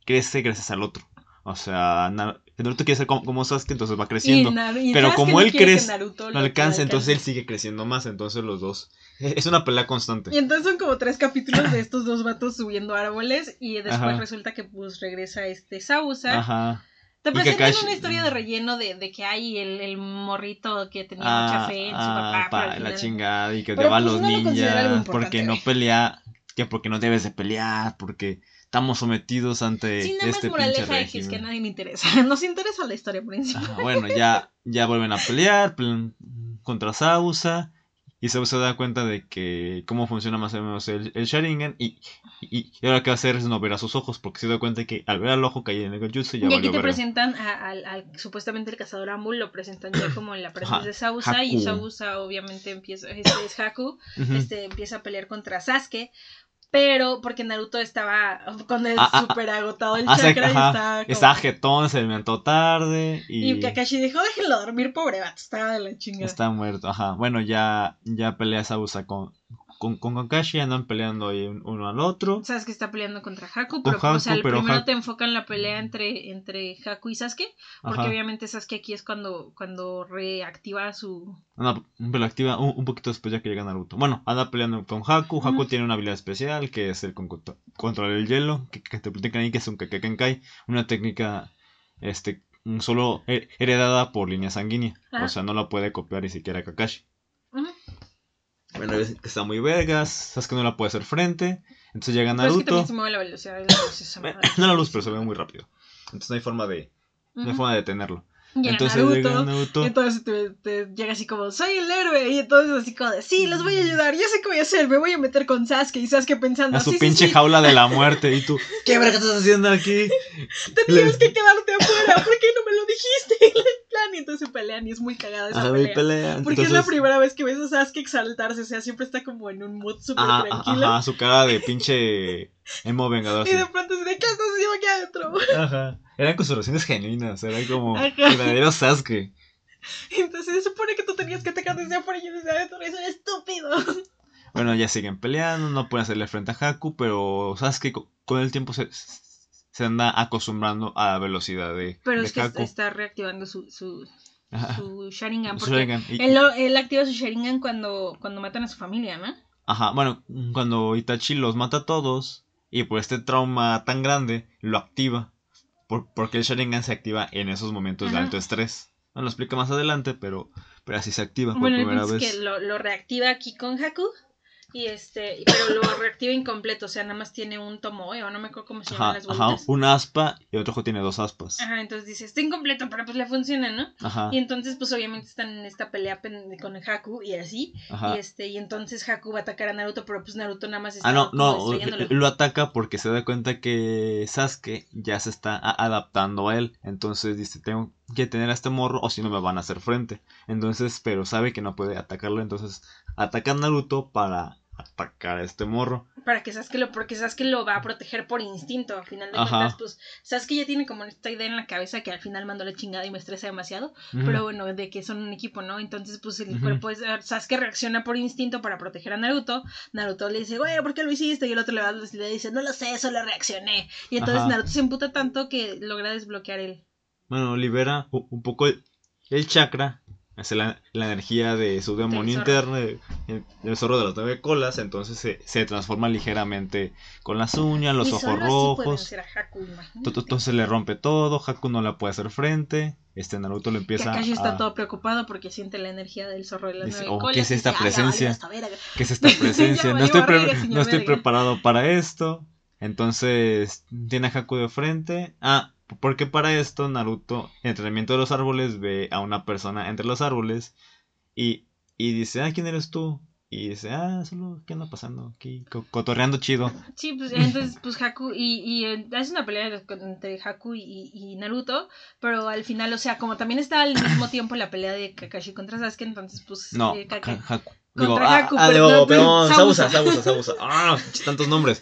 crece gracias al otro. O sea, Naruto quiere ser como, Sasuke, entonces va creciendo. pero como él crece, no alcanza, entonces él sigue creciendo más, entonces los dos. Es una pelea constante. Y entonces son como tres capítulos de *coughs* estos dos vatos subiendo árboles y después resulta que pues regresa este Sausa. Ajá te presentan una historia de relleno de, de que hay el, el, morrito que tenía mucha ah, fe en su ah, papá. la chingada y que te va a los ninjas porque no pelea, que porque no debes de pelear, porque estamos sometidos ante sí, nada este más moraleja es que a nadie le interesa. *laughs* Nos interesa la historia principal. bueno, ya, ya vuelven a pelear contra Sausa y se, se da cuenta de que cómo funciona más o menos el, el Sharingan y, y, ahora que va a hacer es no ver a sus ojos porque se da cuenta que al ver al ojo cae en el Genjutsu ya Y aquí te presentan al, supuestamente el cazador Ambul, lo presentan ya como en la presencia de Sausa y Sausa obviamente empieza, este es Haku, este empieza a pelear contra Sasuke pero porque Naruto estaba con el ah, ah, súper agotado el ah, chakra y estaba como... Estaba jetón, se alimentó tarde y... Y Kakashi dijo, déjenlo dormir, pobre vato, estaba de la chingada. Está muerto, ajá. Bueno, ya, ya pelea Sausa con, con, con Kakashi andan peleando ahí uno al otro. Sabes que está peleando contra Haku, pero, o sea, primero te enfocan la pelea entre, entre Haku y Sasuke, porque obviamente Sasuke aquí es cuando, cuando reactiva su... No, pero activa un, poquito después ya que llega Naruto. Bueno, anda peleando con Haku, Haku tiene una habilidad especial que es el control del hielo, que, te platican ahí que es un Kakekenkai, una técnica este solo heredada por línea sanguínea, o sea, no la puede copiar ni siquiera Kakashi. Bueno, que está muy vergas, sabes que no la puede hacer frente. Entonces llega Naruto. Pero es que se mueve la velocidad de la luz. *laughs* no la luz, pero se ve muy rápido. Entonces no hay forma de, no hay forma de detenerlo entonces Naruto, entonces te, llega así como, soy el héroe, y entonces así como de, sí, los voy a ayudar, ya sé qué voy a hacer, me voy a meter con Sasuke, y Sasuke pensando, a su pinche jaula de la *laughs* muerte, y tú, ¿qué verga estás haciendo aquí? *laughs* te tienes que quedarte afuera, ¿por qué no me lo dijiste? *laughs* y entonces se pelean, y es muy cagada esa pelea. porque es la primera vez que ves a Sasuke exaltarse, o sea, siempre está como en un mood súper tranquilo. Ajá, su cara de pinche emo vengador. Y de pronto se de, ¿qué estás haciendo aquí adentro? Ajá. Eran construcciones genuinas, era como verdadero Sasuke. Entonces se supone que tú tenías que atacar desde afuera y desde adentro, eso es estúpido. Bueno, ya siguen peleando, no pueden hacerle frente a Haku, pero Sasuke con el tiempo se, se anda acostumbrando a la velocidad de. Pero es que está reactivando su, su, su Sharingan. Porque Él, activa su Sharingan cuando, cuando matan a su familia, ¿no? Ajá, bueno, cuando Itachi los mata a todos y por este trauma tan grande lo activa porque el Sharingan se activa en esos momentos de alto estrés. No lo explica más adelante, pero pero así se activa por Bueno, primera vez. que lo, lo reactiva aquí con Haku. Y este, pero lo reactiva incompleto, o sea, nada más tiene un tomoe, o no me acuerdo cómo se llaman Ajá, las ajá, bolitas. una aspa y otro ojo tiene dos aspas. Ajá, entonces dice, está incompleto, pero pues le funciona, ¿no? Ajá, Y entonces, pues obviamente están en esta pelea con el Haku y así. ajá. Y este, y entonces Haku va a atacar a Naruto, pero pues Naruto nada más está Ah, no, no, distrayéndolo. lo ataca porque se da cuenta que Sasuke ya se está adaptando a él. Entonces dice, tengo que tener a este morro o si no me van a hacer frente. Entonces, pero sabe que no puede atacarlo, entonces ataca a Naruto para atacar a este morro. Para que Sasuke lo, porque Sasuke lo va a proteger por instinto. Al final de Ajá. cuentas, pues Sasuke ya tiene como esta idea en la cabeza que al final mandó la chingada y me estresa demasiado. Pero bueno, de que son un equipo, ¿no? Entonces, pues el cuerpo es. Sasuke reacciona por instinto para proteger a Naruto. Naruto le dice, güey, ¿por qué lo hiciste? Y el otro le, va- le dice, no lo sé, solo reaccioné. Y entonces Ajá. Naruto se emputa tanto que logra desbloquear el. Bueno, libera un poco el, el chakra, hace la, la energía de su demonio interno, el, el zorro de las nueve colas, entonces se, se transforma ligeramente con las uñas, los y ojos rojos. a Haku, Entonces le rompe todo, Haku no la puede hacer frente, este Naruto lo empieza Kakashi está a... todo preocupado porque siente la energía del zorro de las Dice, nueve "Oh, ¿qué colas es y esta dice, "Ah, presencia?" valió esta verga". *laughs* ¿Qué es esta *laughs* presencia? No estoy, pre- no estoy preparado para esto. Entonces tiene a Haku de frente. Ah, porque para esto Naruto, en entrenamiento de los árboles, ve a una persona entre los árboles y, y dice, ah, ¿quién eres tú? Y dice, ah, solo, ¿qué anda pasando aquí? Co- cotorreando chido. Sí, pues entonces, pues Haku y, y eh, es una pelea entre Haku y, y- Naruto, pero al final, o sea, como también está al mismo tiempo la pelea de Kakashi contra Sasuke, entonces, pues. No, eh, Haku. Contra ah, ah, digo, perdón, Sabusa. Sabusa, Sabusa. Ah, tantos nombres.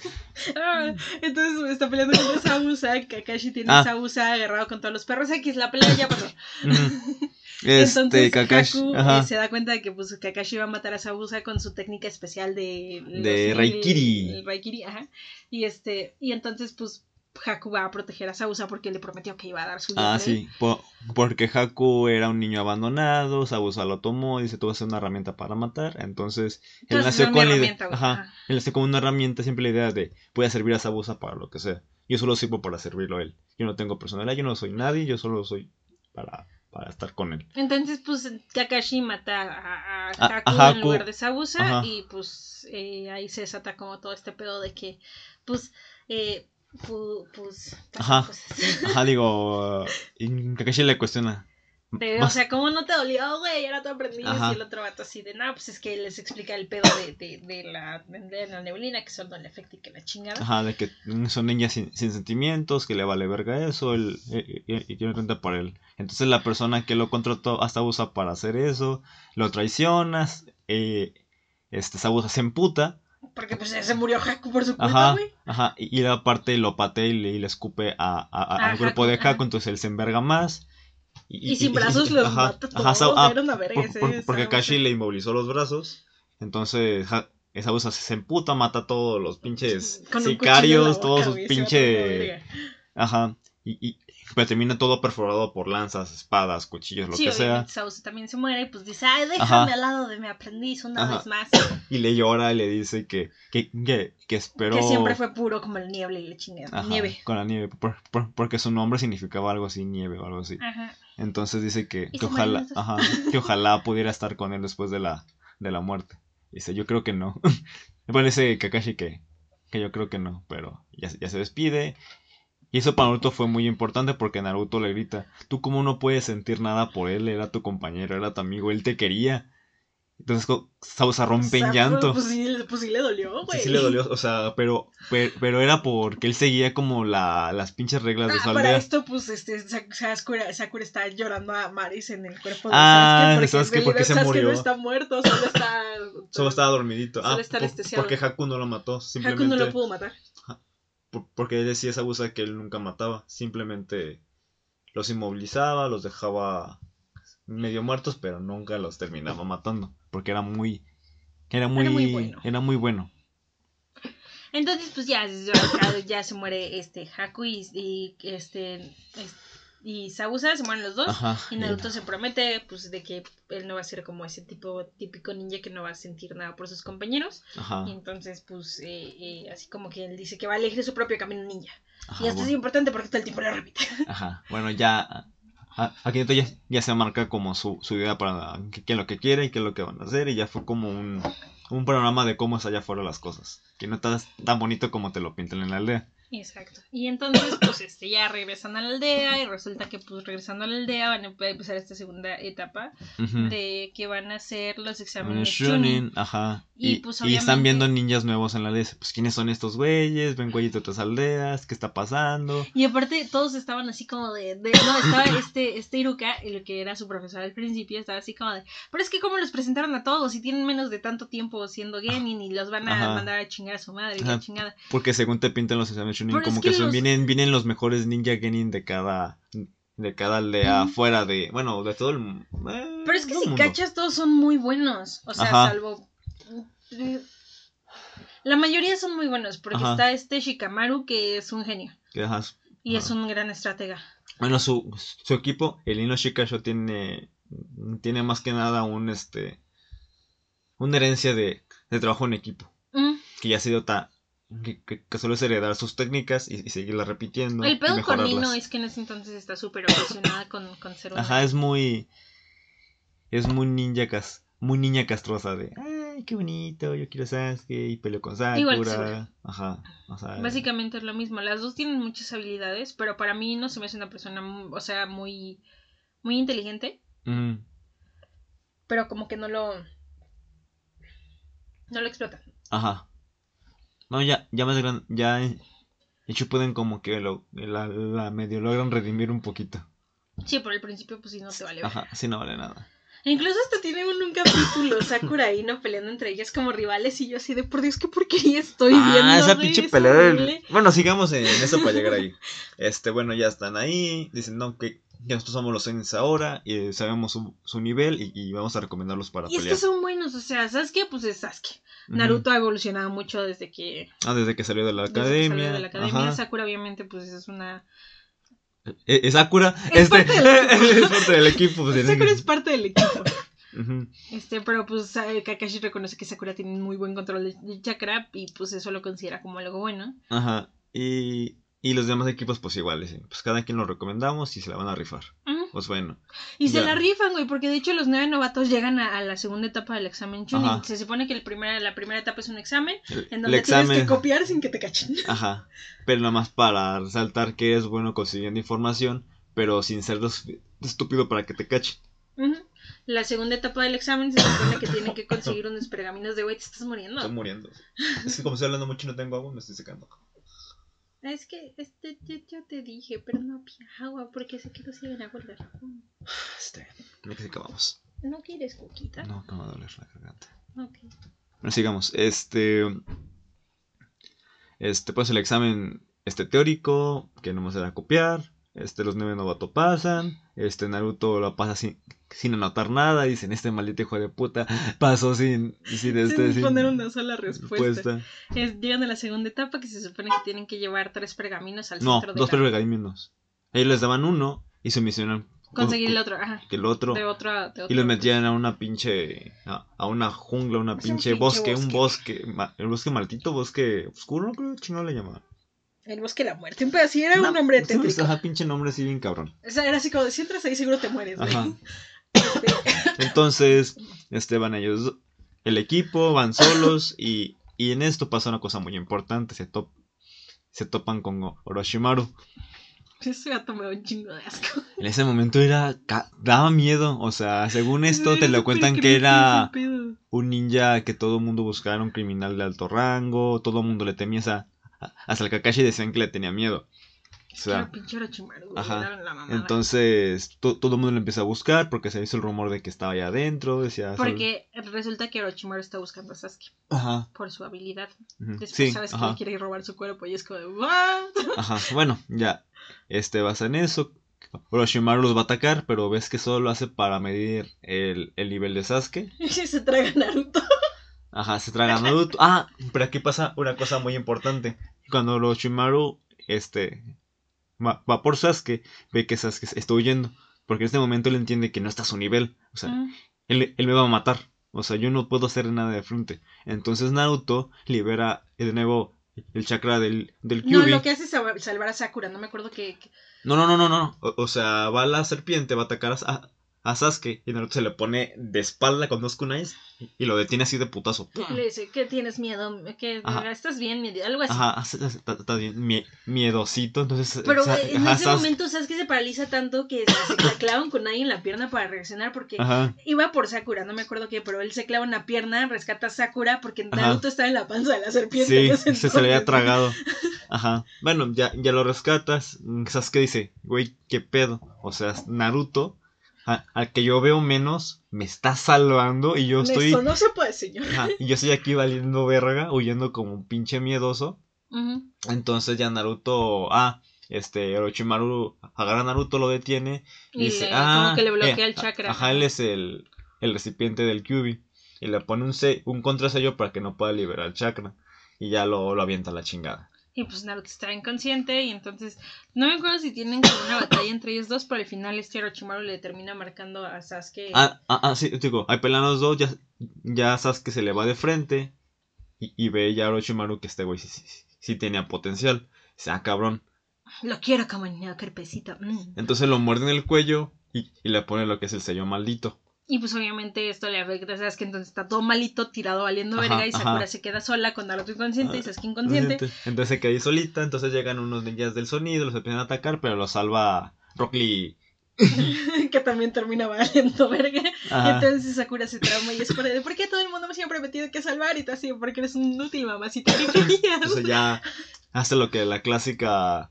Ah, entonces está peleando contra Sabusa, Kakashi tiene Ah. a Sabusa agarrado con todos los perros X, la pelea ya pasó. *laughs* Este, Entonces Kakashi. Haku eh, se da cuenta de que pues Kakashi va a matar a Sabusa con su técnica especial de De Raikiri. El, el Raikiri, ajá. Y este y entonces pues Haku va a proteger a Sabusa porque le prometió que iba a dar su vida Ah, sí, po- porque Haku era un niño abandonado, Sabusa lo tomó y dice, tú vas a ser una herramienta para matar, entonces él nació con la idea, ajá, él nació como una herramienta, siempre la idea de, voy a servir a Sabusa para lo que sea, yo solo sirvo para servirlo a él, yo no tengo personalidad, yo no soy nadie, yo solo soy para, para estar con él. Entonces, pues, Kakashi mata a, a Haku, a Haku. en lugar de Sabusa Ajá. y pues eh, ahí se desata como todo este pedo de que, pues, eh, pues, Ajá. cosas. Ajá, digo, *laughs* y Kakashi le cuestiona. De, o "Vas- sea, ¿cómo no te dolió, güey? Era tu aprendiz. Ajá. Y el otro vato así de, no, pues es que les explica el pedo de, de, de la, de la neblina, que solo no le afecta y que la chingada. Ajá, de que son niñas sin, sin sentimientos, que le vale verga eso, él, eh, eh, y tiene cuenta por él. Entonces la persona que lo contrató hasta usa para hacer eso, lo traicionas, eh, este Sabusa se emputa, Porque pues se murió Haku por su culpa, ajá, güey. ajá, y, y la parte lo patea y le, y le escupe a, a- a- A al Haku, de ajá. Haku, entonces él se enverga más. Y, sin brazos los ajá, mata ajá, todos. Ah, una verga por- ese, por- esa porque. Kashi le inmovilizó los brazos. Entonces, esa usa se emputa, mata a todos los pinches sicarios, boca, todos sus pinches. Ajá. Y, y pero termina todo perforado por lanzas, espadas, cuchillos, lo Sí, que sea. Sauce también se muere y pues dice, ay, déjame Ajá. al lado de mi aprendiz una Ajá. vez más. *clears throat* Y le llora y le dice que, que, que, que esperó. Que siempre fue puro como el niebla y la chingada. Nieve. Con la nieve. por- por- porque su nombre significaba algo así, nieve o algo así. Ajá. Entonces dice que, que ojalá, ajá, que ojalá pudiera estar con él después de la, de la muerte. Dice, yo creo que no. *laughs* Me parece Kakashi que, que yo creo que no, pero ya, ya se despide. Y eso para Naruto fue muy importante porque Naruto le grita, tú cómo no puedes sentir nada por él, era tu compañero, era tu amigo, él te quería. Entonces Sausa rompe O sea, en llanto. Pues, pues sí, pues sí le dolió, güey. Sí, sí le dolió, o sea, pero, pero, pero era porque él seguía como la, las pinches reglas de Ah, su para aldea. esto, pues, este, Sa- Sakura, Sakura está llorando a Maris en el cuerpo de Ah, Sasuke. Porque realidad se Sasuke murió. no está muerto, solo está... Solo estaba dormidito. Solo ah, está por- porque Haku no lo mató. Simplemente, Haku no lo pudo matar. Por- porque él decía esa abusa que él nunca mataba. Simplemente los inmovilizaba, los dejaba medio muertos, pero nunca los terminaba matando. Porque era muy. Era muy, muy bueno. Era muy bueno. Entonces, pues ya, ya, se muere este Haku y, y este es- y Sabusa, se mueren los dos. Ajá. Y Naruto se promete, pues, de que él no va a ser como ese tipo típico ninja que no va a sentir nada por sus compañeros. Ajá. Y entonces, pues, eh, eh, así como que él dice que va a elegir su propio camino ninja. ajá, y esto es bueno, importante porque todo el tiempo lo repite. *laughs* ajá. Bueno, ya. aquí ya, ya se marca como su, su idea para qué, es lo que quiere y qué es lo que van a hacer. Y ya fue como un, un panorama de cómo es allá afuera las cosas. Que no está tan bonito como te lo pintan en la aldea. Exacto. Y entonces, pues, este, ya regresan a la aldea y resulta que, pues, regresando a la aldea van a empezar esta segunda etapa de que van a hacer los exámenes Shunin. Ajá. Y, pues, están viendo ninjas nuevos en la aldea. Pues, ¿quiénes son estos güeyes? Ven güeyes de otras aldeas. ¿Qué está pasando? Y aparte, todos estaban así como de... no, estaba *coughs* este, este Iruka, el que era su profesor al principio, estaba así como de... Pero es que, ¿cómo los presentaron a todos? Si tienen menos de tanto tiempo siendo genin y los van a mandar a chingar a su madre y la chingada. Porque según te pintan los exámenes como que, son, vienen, vienen los mejores ninja genin de cada de cada aldea fuera de, bueno, de todo el eh, Pero es que si cachas todos son muy buenos, o sea, salvo la mayoría son muy buenos porque está este Shikamaru que es un genio. Y es un gran estratega. Bueno, su, su equipo, el Ino Shikasho tiene tiene más que nada un este una herencia de, de trabajo en equipo. Que ya ha sido tan que, que, suele heredar sus técnicas y, seguirlas repitiendo. El pedo con Nino es que en ese entonces está súper obsesionada con, con ser Ajá, es muy. Es muy ninja cas, muy niña castrosa de. Ay, qué bonito, yo quiero Sasuke y peleo con Sakura. Ajá. O sea, Básicamente es lo mismo. Las dos tienen muchas habilidades, pero para mí no se me hace una persona, o sea, muy. Muy inteligente. Pero como que no lo. No lo explota. Ajá. No, ya, ya más grande, ya de hecho pueden como que lo, la, la, medio logran redimir un poquito. Sí, por el principio pues sí no te vale. Ajá, sí no vale nada. incluso hasta tiene un, un capítulo Sakura y no peleando entre ellas como rivales y yo así de por Dios qué porquería estoy ah, viendo. Ah, esa pinche pelea. Bueno, sigamos en, eso para llegar ahí. Este, bueno, ya están ahí, dicen no que nosotros somos los Saiyans ahora y sabemos su, su nivel y, vamos a recomendarlos para pelear. Y es que son buenos, o sea, Sasuke pues es Sasuke. Naruto ha evolucionado mucho desde que... Ah, desde que salió de la academia. Salió de la academia. Sakura obviamente pues es una... ¿Es e, Sakura? Es, este, *laughs* es parte del equipo. Pues, Sakura es parte del equipo. Este, pero pues Kakashi reconoce que Sakura tiene muy buen control de chakra y pues eso lo considera como algo bueno. Ajá. Y y los demás equipos, pues iguales. Pues cada quien lo recomendamos y se la van a rifar. Pues bueno. Y se la rifan, güey, porque de hecho los nueve novatos llegan a, la segunda etapa del examen Chunin. Se supone que el primera, la primera etapa es un examen en donde tienes que copiar sin que te cachen. *laughs* Ajá. Pero nada más para resaltar que es bueno consiguiendo información, pero sin ser estúpido para que te cachen. La segunda etapa del examen se supone que tienen que conseguir unos pergaminos de, güey, te estás muriendo. Estoy muriendo. Es que como estoy hablando mucho y no tengo agua, me estoy secando. Es que este, yo, te dije, pero no había agua porque se quedó sin agua el garrafón. Este, me que vamos. ¿No quieres coquita? No, no va a doler la garganta. Ok. Bueno, sigamos. Este. Este, pues el examen este teórico, que no me a copiar. Este, los nueve novatos pasan. Este, Naruto lo pasa sin, sin anotar nada. Dicen, este maldito hijo de puta pasó sin, sin, este, sin poner una sola respuesta. Es, llegan a la segunda etapa que se supone que tienen que llevar tres pergaminos al no, centro de dos pergaminos. Ellos les daban uno y se misionan conseguir el otro, ajá. Que el otro. De otro, y los metían a una pinche. A, una jungla, una pinche, bosque, un bosque. el bosque maldito, bosque oscuro, creo que no le llamaban. El bosque de la muerte. Un pedacito era un nombre tétrico. Ajá, pinche nombre así bien cabrón. O sea, era así como si entras ahí seguro te mueres, Ajá. Este, Entonces, este van ellos, el equipo, van solos y, y en esto pasa una cosa muy importante, se, top, se topan con Orochimaru. Ese gato me da un chingo de asco. En ese momento era. daba miedo. O sea, según esto, te lo cuentan que era un ninja que todo el mundo buscaba, un criminal de alto rango. Todo el mundo le temía. esa hasta el Kakashi decían que le tenía miedo. O sea, ajá. Entonces, todo el mundo lo empieza a buscar porque se hizo el rumor de que estaba allá adentro. Decía, porque resulta que Orochimaru está buscando a Sasuke. Ajá. Por su habilidad. Después sabes que quiere robar su cuerpo y es como de, Ajá, bueno, ya. Este basa en eso. Orochimaru los va a atacar, pero ves que solo lo hace para medir el, el nivel de Sasuke. *laughs* Y se traga Naruto. Ajá, se traga Naruto. Ah, pero aquí pasa una cosa muy importante. Cuando Orochimaru, este, va, por Sasuke, ve que Sasuke está huyendo. Porque en este momento él entiende que no está a su nivel. O sea, mm. él, me va a matar. O sea, yo no puedo hacer nada de frente. Entonces Naruto libera de nuevo el chakra del, del Kyuubi. No, lo que hace es salvar a Sakura, no me acuerdo que... No, no, no, no, no. O, o, sea, va la serpiente, va a atacar a, a Sasuke y Naruto se le pone de espalda con dos kunais y lo detiene así de putazo. Le dice, ¿qué tienes miedo? ¿Qué, ¿Estás bien? Algo así. Ajá, está bien, miedosito, entonces... Pero en ese momento Sasuke se paraliza tanto que se, clava un kunai en la pierna para reaccionar porque iba por Sakura, no me acuerdo qué, pero él se clava en la pierna, rescata a Sakura porque Naruto está en la panza de la serpiente. Sí, se, se le había tragado. *laughs* Ajá. Bueno, ya, ya lo rescatas. Sasuke dice, güey, ¿qué pedo? O sea, Naruto al que yo veo menos me está salvando y yo estoy. Eso no se puede, señor. y yo estoy aquí valiendo verga, huyendo como un pinche miedoso. Entonces ya Naruto. Ah, este, Orochimaru agarra a Naruto, lo detiene. Y, dice, ah. Como que le bloquea eh, el chakra. Ajá, él es el, el recipiente del Kyubi. Y le pone un, un contrasello para que no pueda liberar el chakra. Y ya lo, lo avienta a la chingada. Y pues Naruto está inconsciente y entonces no me acuerdo si tienen como una batalla entre ellos dos, pero al final este Orochimaru le termina marcando a Sasuke. Ah, ah, ah sí, digo, hay pelean los dos, ya, ya Sasuke se le va de frente y, y ve ya a Orochimaru que este güey sí, sí, tenía potencial. sea ah, cabrón. Lo quiero como niño carpecito. Mm. Entonces lo muerde en el cuello y, y le pone lo que es el sello maldito. Y pues obviamente esto le afecta, sabes que entonces está todo malito, tirado valiendo verga y Sakura se queda sola con Naruto inconsciente y Sasuke inconsciente. Entonces se queda ahí solita, entonces llegan unos ninjas del sonido, los empiezan a atacar, pero los salva Rock Lee. *laughs* que también termina valiendo verga. Entonces Sakura se trauma y es por, ¿por qué todo el mundo me siempre metido que salvar? Y te así, porque eres un inútil mamacita que *laughs* querías. Entonces ya hace lo que la clásica,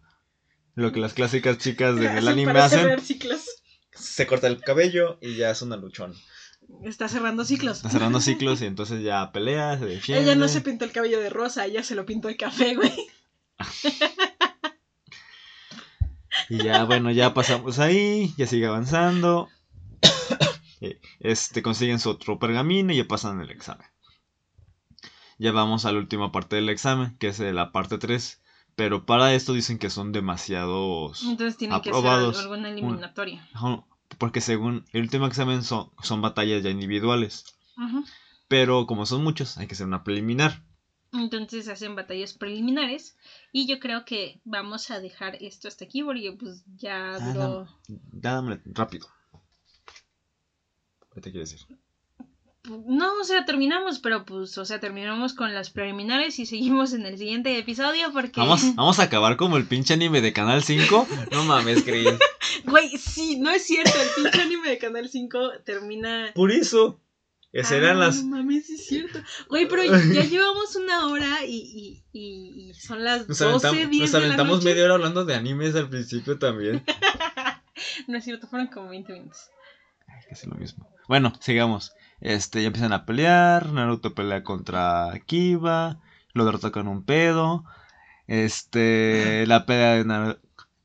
lo que las clásicas chicas *laughs* del anime hacen se corta el cabello y ya es una luchón. Está cerrando ciclos. Está cerrando ciclos y *laughs* entonces ya pelea, se defiende. Ella no se pintó el cabello de rosa, ella se lo pintó de café, güey. *laughs* y ya, bueno, ya pasamos ahí, ya sigue avanzando. *coughs* Este, consiguen su otro pergamino y ya pasan el examen. Ya vamos a la última parte del examen, que es la parte 3. Pero para esto dicen que son demasiados Entonces tiene que ser alguna eliminatoria. porque según el último examen son, son batallas ya individuales. Pero como son muchos, hay que hacer una preliminar. Entonces hacen batallas preliminares. Y yo creo que vamos a dejar esto hasta aquí porque pues ya duró... Dame, rápido. ¿Qué te quiere decir? No, o sea, terminamos, pero pues, o sea, terminamos con las preliminares y seguimos en el siguiente episodio porque... Vamos, *laughs* vamos a acabar como el pinche anime de Canal 5. No mames, Chris. Güey, sí, no es cierto, el pinche anime de Canal 5 termina... Por eso. Esas eran ah, las... No mames, sí es cierto. Güey, pero ya *laughs* llevamos una hora y, y, y son las nos 12, 10 Nos aventamos media hora hablando de animes al principio también. *laughs* no es cierto, fueron como 20 minutos. Ay, que es lo mismo. Bueno, sigamos. Este, ya empiezan a pelear. Naruto pelea contra Kiba. Lo derrota con un pedo. Este, la pelea de,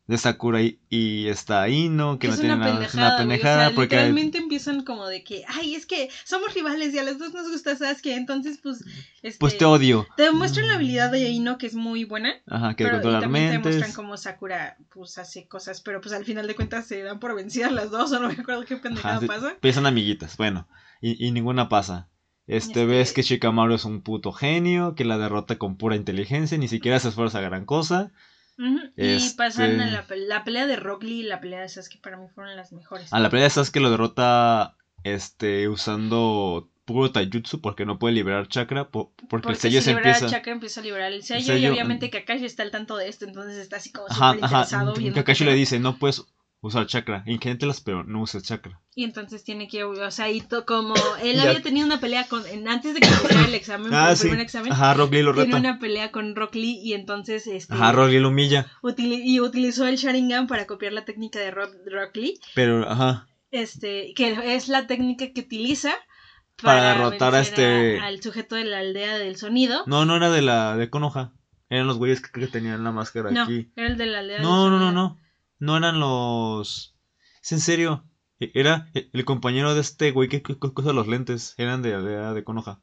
de Sakura y, y está Ino, que, no tiene nada, es una pendejada. porque literalmente empiezan como de que, ay, es que somos rivales y a los dos nos gusta Sasuke, entonces pues. Este, pues te odio. Te demuestran la habilidad de Ino que es muy buena. Ajá, que pero, y también te demuestran cómo Sakura pues hace cosas, pero pues al final de cuentas se dan por vencidas las dos, o no me acuerdo qué pendejada pasa. Pues son amiguitas, bueno y, ninguna pasa. Este, ves que Shikamaru es un puto genio, que la derrota con pura inteligencia, ni siquiera se esfuerza gran cosa. Y este pasan a la, la, pelea de Rock Lee y la pelea de Sasuke para mí fueron las mejores. A la pelea de Sasuke lo derrota este usando puro taijutsu porque no puede liberar chakra porque, el sello se empieza chakra empieza a liberar el sello, y obviamente Kakashi está al tanto de esto entonces está así como súper interesado Kakashi le dice no puedes usar chakra. Ingéntelas, pero no uses chakra. Y entonces tiene que, o sea, y como él había tenido una pelea con, antes de que empezara el examen, *coughs* ah, el primer examen, Ajá, Rock Lee lo reta. Tiene una pelea con Rock Lee y entonces, este, Ajá, Rock Lee lo humilla. y utilizó el Sharingan para copiar la técnica de Rock, Lee. Pero, ajá. Este, que es la técnica que utiliza para, derrotar a este... al sujeto de la aldea del sonido. No, no era de la, de Konoha. Eran los güeyes que, tenían la máscara no, aquí. era el de la aldea no, del no, No, no, no no eran los... ¿Es en serio? E, era el compañero de este güey que cosa los lentes. Eran de aldea de Conoja.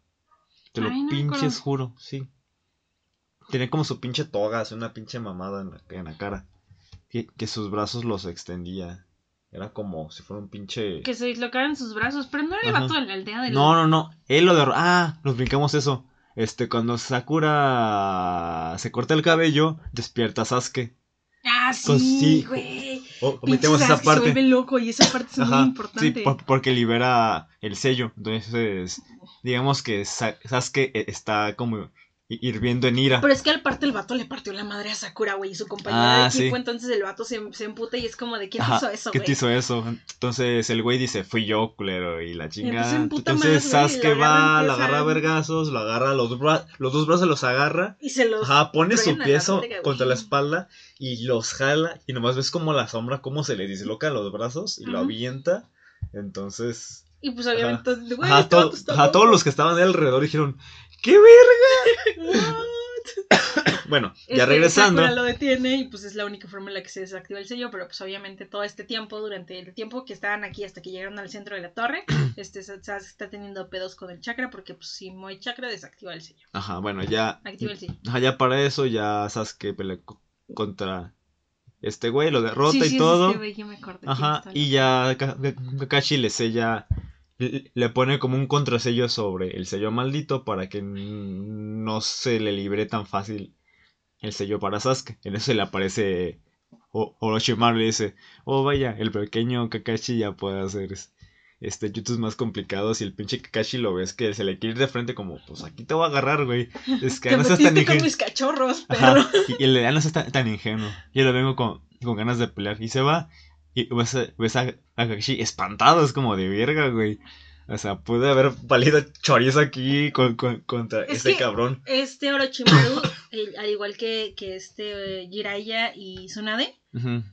Te lo pinches juro, sí. Tenía como su pinche toga, así una pinche mamada en la, en la cara. Que, que, sus brazos los extendía. Era como si fuera un pinche. Que se dislocaran sus brazos, pero no era el vato de la aldea de No, no, no. Él lo de. Ah, nos brincamos eso. este, cuando Sakura se corta el cabello, despierta a Sasuke. Ah, sí, güey. Omitemos esa parte. Se vuelve loco y esa parte es muy importante. Sí, porque libera el sello. Entonces, digamos que Sasuke e, está como hirviendo en ira. Pero es que al parte el vato le partió la madre a Sakura, güey, y su compañera ah, de equipo, entonces el vato se, se, emputa y es como de ¿quién te hizo eso, güey? ¿Qué te hizo eso? Entonces el güey dice, fui yo, culero, y la chingada. Entonces Sasuke va, lo agarra a vergazos, lo agarra, los, los dos brazos los agarra. Y se los Ajá, pone su pie contra la espalda y los jala, y nomás ves como la sombra, cómo se le disloca los brazos y lo avienta. Entonces... Y pues obviamente, güey, a, todos los que estaban alrededor dijeron, ¡Qué verga! *coughs* bueno, ya este, regresando. Sakura lo detiene y pues es la única forma en la que se desactiva el sello, pero pues obviamente todo este tiempo, durante el tiempo que estaban aquí hasta que llegaron al centro de la torre, *coughs* este está teniendo pedos con el chakra porque pues si muy chakra desactiva el sello. Ajá, bueno, ya. Activa el sello. Ajá, ya para eso ya Sasuke pelea contra este güey, lo derrota y todo. Este me Ajá, y ya Kakashi le sella le pone como un contrasello sobre el sello maldito para que no se le libre tan fácil el sello para Sasuke. En eso le aparece Orochimaru y le dice, oh vaya, el pequeño Kakashi ya puede hacer este youtube más complicados y el pinche Kakashi lo ves que se le quiere ir de frente como, pues aquí te voy a agarrar, güey. Es que no seas tan ingenuo. mis cachorros, perro. y, el de no seas tan, ingenuo. Yo lo vengo con, con ganas de pelear y se va y ves, ves a, Kakashi espantado, es como de verga, güey. O sea, puede haber valido chorizo aquí con, contra este cabrón. Este Orochimaru, *coughs* al igual que, que este eh, Jiraiya y Tsunade,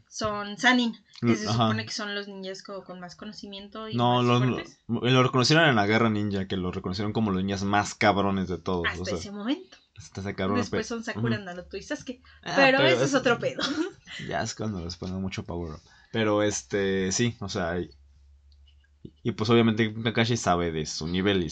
son Sanin, que mm, se supone que son los ninjas con, más conocimiento y no, más lo reconocieron en la guerra ninja, que lo reconocieron como los ninjas más cabrones de todos. Hasta ese momento. Hasta Después son Sakura, Naruto y Sasuke. Ah, pero, ese es, otro pedo. *laughs* Ya es cuando les ponen mucho power up. Pero este, sí, o sea, y, pues obviamente Kakashi sabe de su nivel y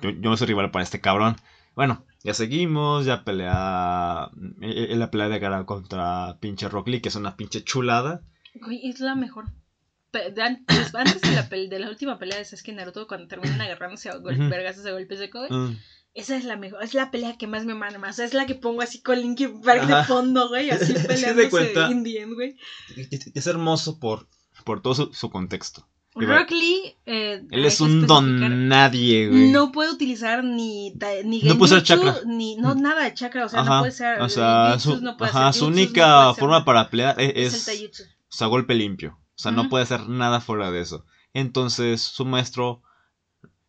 yo, no soy rival para este cabrón. Bueno, ya seguimos, ya pelea, en e, la pelea de cara contra pinche Rock Lee, que es una pinche chulada. Güey, es la mejor. Pues, antes de la, de la última pelea de Sasuke y Naruto, cuando terminan agarrándose a golpes, vergas, a golpes de mm. Esa es la mejor, es la pelea que más me manda más. es la que pongo así con Linkin Park de fondo, güey. Así *laughs* peleándose Indian, güey. Es hermoso por, por todo su, contexto. Rock Lee. Eh, Él es un don nadie, güey. No puede utilizar ni, ni no puede ser chakra. ni no nada de chakra, o sea, no puede ser. O sea, su, ajá, su única forma para pelear es, es, o sea, golpe limpio. O sea, no puede hacer nada fuera de eso. Entonces, su maestro,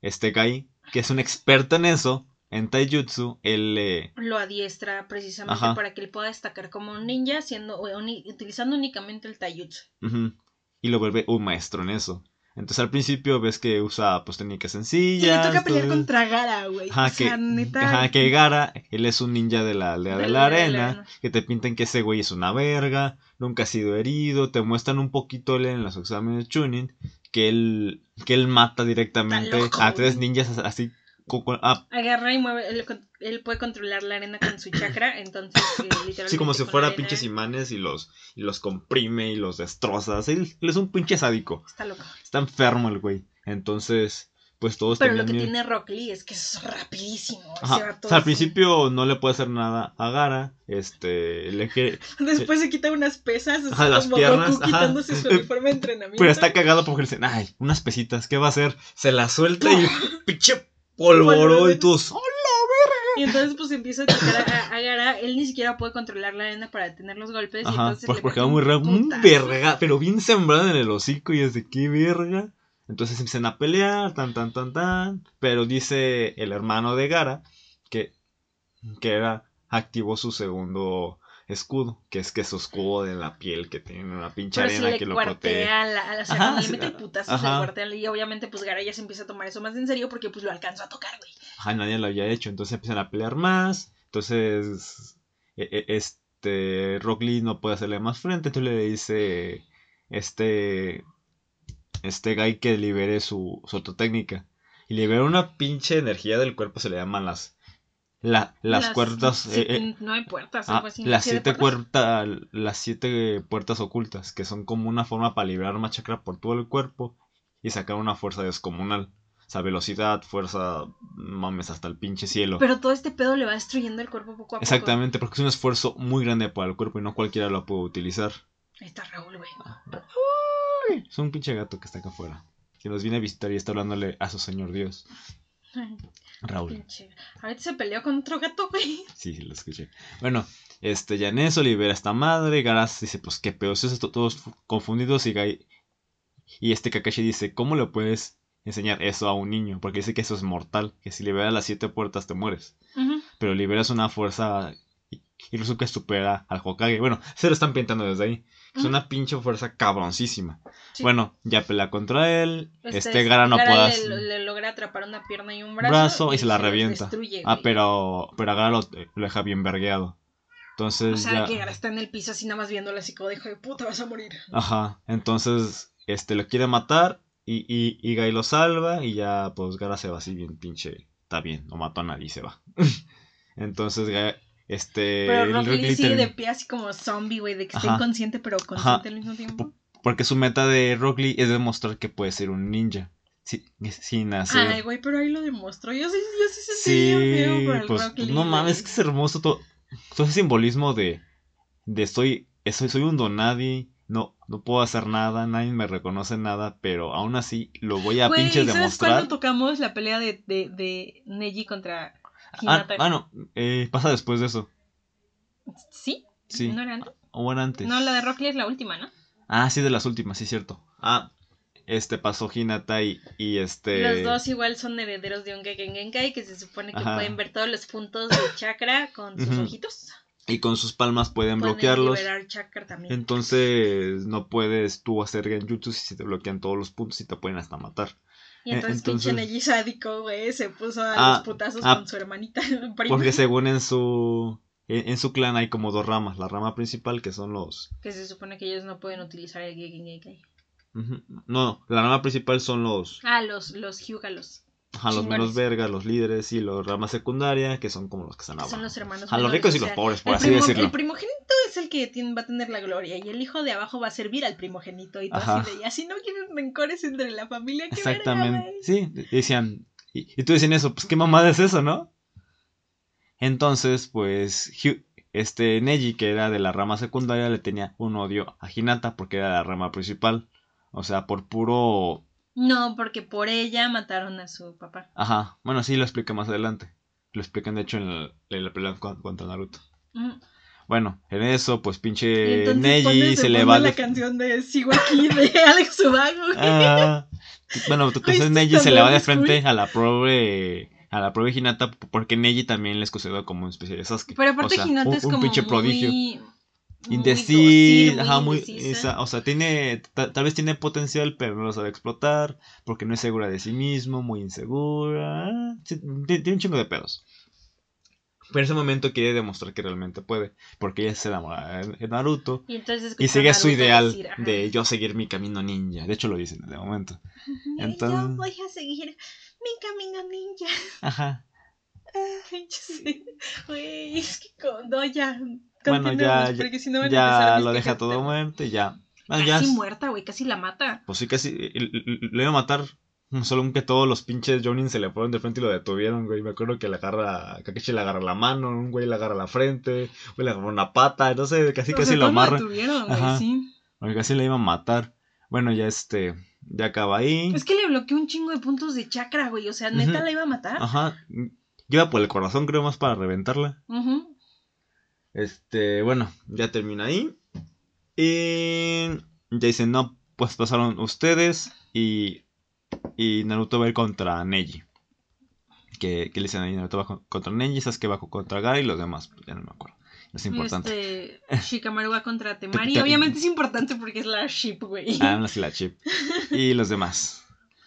este Kai, que es un experto en eso, en taijutsu, él lo adiestra precisamente para que él pueda destacar como un ninja siendo utilizando únicamente el taijutsu. Y lo vuelve un maestro en eso. Entonces al principio ves que usa pues técnicas sencillas. Y le toca pelear contra Gara, güey. Ajá, que, ajá, que Gara, él es un ninja de la aldea de, la, arena, que te pintan que ese güey es una verga, nunca ha sido herido, te muestran un poquito en los exámenes de Chunin que él, que él mata directamente a tres ninjas así Ah. Agarra y mueve, él, puede controlar la arena con su *coughs* chakra, entonces eh, literalmente. Sí, como si fuera pinches imanes y los, y los comprime y los destroza. Él, es un pinche sádico. Está loco. Está enfermo el güey. Entonces, pues todos Pero lo que tiene Rock Lee es que es rapidísimo. o sea, al principio no le puede hacer nada a Gara. Este, le *laughs* Después se quita unas pesas, así las como piernas, Goku quitándose su *laughs* uniforme de entrenamiento. Pero está cagado porque le dicen, ay, unas pesitas, ¿qué va a hacer? Se la suelta y *laughs* pinche polvoró y tus. ¡Hola, verga! Y entonces pues empieza a tocar a, Gara. Él ni siquiera puede controlar la arena para detener los golpes. y entonces pues porque va muy raro. Un verga, pero bien sembrado en el hocico y es de qué verga. Entonces empiezan a pelear, tan, tan, tan, tan. Pero dice el hermano de Gara que, que era, activó su segundo escudo, que es que su escudo de la piel que tiene una pinche arena que lo protege. La, o sea, le mete putazos, le cuartea y obviamente pues Gara ya se empieza a tomar eso más en serio porque pues lo alcanzó a tocar, güey. Ajá, nadie lo había hecho, entonces empiezan a pelear más, entonces e, e, este Rock Lee no puede hacerle más frente, entonces le dice este este guy que libere su, su técnica y libera una pinche energía del cuerpo, se le llaman las la, las, puertas. Eh, eh, no hay puertas, ah, Las siete, puertas, las siete puertas ocultas, que son como una forma para liberar más chakra por todo el cuerpo y sacar una fuerza descomunal. O sea, velocidad, fuerza, mames, hasta el pinche cielo. Pero todo este pedo le va destruyendo el cuerpo poco a poco. Exactamente, porque es un esfuerzo muy grande para el cuerpo y no cualquiera lo puede utilizar. Ahí está Raúl, güey. Ah, es un pinche gato que está acá afuera. Que nos viene a visitar y está hablándole a su señor Dios. *laughs* Raúl. Pinche. Ahorita se peleó con otro gato, güey. Sí, sí, lo escuché. Bueno, este, ya en eso libera a esta madre. Garas dice, pues qué pedo, eso todos confundidos. Y, Gai- y este Kakashi dice, ¿cómo le puedes enseñar eso a un niño? Porque dice que eso es mortal, que si liberas las siete puertas te mueres. Ujú. Pero liberas una fuerza incluso que supera al Hokage. Bueno, se lo están pintando desde ahí. Es una pinche fuerza cabroncísima. Sí. Bueno, ya pelea contra él. Este, Este, Gara no puede... le, le logra atrapar una pierna y un brazo. brazo y se la los revienta. destruye, Ah, pero, pero a Gara lo, lo deja bien vergueado. Entonces O sea, ya... que Gara está en el piso así nada más viéndolo así como de hijo de puta, vas a morir. Ajá, entonces este lo quiere matar y, y, y Gai lo salva y ya pues Gara se va así bien pinche, está bien, no mató a nadie y se va. *laughs* entonces este... Pero Rock Lee sigue de pie así como zombie, güey, de que está inconsciente pero consciente al mismo tiempo. Porque su meta de Rock Lee es demostrar que puede ser un ninja. si- sin hacer... Ay, güey, pero ahí lo demostró. Yo sí, yo sí sentí feo por Sí, el pues Rock Lee, no mames, güey. que es hermoso todo, todo ese simbolismo de, de soy, soy, soy un donadi, no, no puedo hacer nada, nadie me reconoce nada, pero aún así lo voy a Güey, pinches ¿sabes demostrar. cuándo tocamos la pelea de, de, de Neji contra Ah, ah, no, eh, pasa después de eso, ¿Sí? sí, ¿No era antes? o bueno antes. No, la de Rock Lee es la última, ¿no? Ah, sí, de las últimas, sí, cierto. Ah, este pasó Hinata y, y este... Los dos igual son herederos de un Geken Genkai que se supone que Ajá. pueden ver todos los puntos de *coughs* chakra con sus ojitos. Y con sus palmas pueden Pueden bloquearlos. liberar chakra también. Entonces no puedes tú hacer genjutsu si se te bloquean todos los puntos y te pueden hasta matar. Y entonces, entonces- pinche Neji sádico, güey, se puso a Ah, los putazos ah, con su hermanita *laughs* Porque según en su en, su clan hay como dos ramas, la rama principal que son los que se supone que ellos no pueden utilizar el Geken Genkai. Ujú. no, la rama principal son los Ah, los, los Hyugalos. Ajá, los menos vergas, los líderes y la rama secundaria que son como los que están abajo. son los hermanos A los ricos y o los pobres, por así primo- decirlo. El primogénito es el que tiene- va a tener la gloria y el hijo de abajo va a servir al primogénito y todo Ajá. así de, y así no quieren rencores entre la familia. qué verga, Exactamente. güey". sí, de- decían y, y tú decían eso, pues qué mamada es eso, ¿no? Entonces, pues este Neji que era de la rama secundaria le tenía un odio a Hinata porque era la rama principal. O sea, por puro No, porque por ella mataron a su papá. Ajá, bueno, sí lo explica más adelante. Lo explican de hecho en, el- en la pelea con- contra Naruto. Mm. Bueno, en eso, pues pinche entonces Neji se le va la de... canción de Sigo aquí de *laughs* Alex Subago. güey. Ah, bueno, *laughs* entonces esto Neji se le va de frente a la pobre a la pobre Hinata porque Neji también le es considerado como una especie de Sasuke. Pero aparte o sea, Hinata un, es un como pinche prodigio. muy... Indecisa, ajá, muy, indecisa. o sea, tiene, ta- tal vez tiene potencial, pero no lo sabe explotar, porque no es segura de sí mismo, muy insegura, ah, sí, tiene un chingo de pedos. Pero en ese momento quiere demostrar que realmente puede, porque ella se enamora de Naruto Y, entonces sigue su ideal decir, ajá, de yo seguir mi camino ninja. De hecho lo dicen de momento. *laughs* entonces- Yo voy a seguir mi camino ninja. Ajá. *laughs* Sí, Güey, es que con- no, ya. Bueno, ya, ya, porque si no van a ya mis lo deja todo muerto y ya. Ya Casi es- muerta, güey, casi la mata. Pues sí, casi l- l- le iba a matar. Solo que todos los pinches Jonin se le fueron de frente y lo detuvieron, güey. Me acuerdo que le agarra, Kakashi le agarra la mano, un güey le agarra la frente, un güey le agarra una pata, no sé, casi O casi sea, lo amarra. detuvieron, güey, Ajá. sí. Porque casi le iba a matar. Bueno, ya este, ya acaba ahí. Es que le bloqueó un chingo de puntos de chakra, güey. O sea, neta Ujú. la iba a matar. Ajá. Lleva por el corazón, creo, más para reventarla. Ujú. Este, bueno, ya termina ahí. Y ya dicen, no, pues pasaron ustedes y, y Naruto va a ir contra Neji. Que, que le dicen ahí, Naruto va con- contra Neji, Sasuke va contra Gara y los demás, pues ya no me acuerdo. Es importante. Este, Shikamaru va contra *laughs* Temari. te- Obviamente es importante porque es la ship, güey. Ah, no, sí, la chip. Y los demás.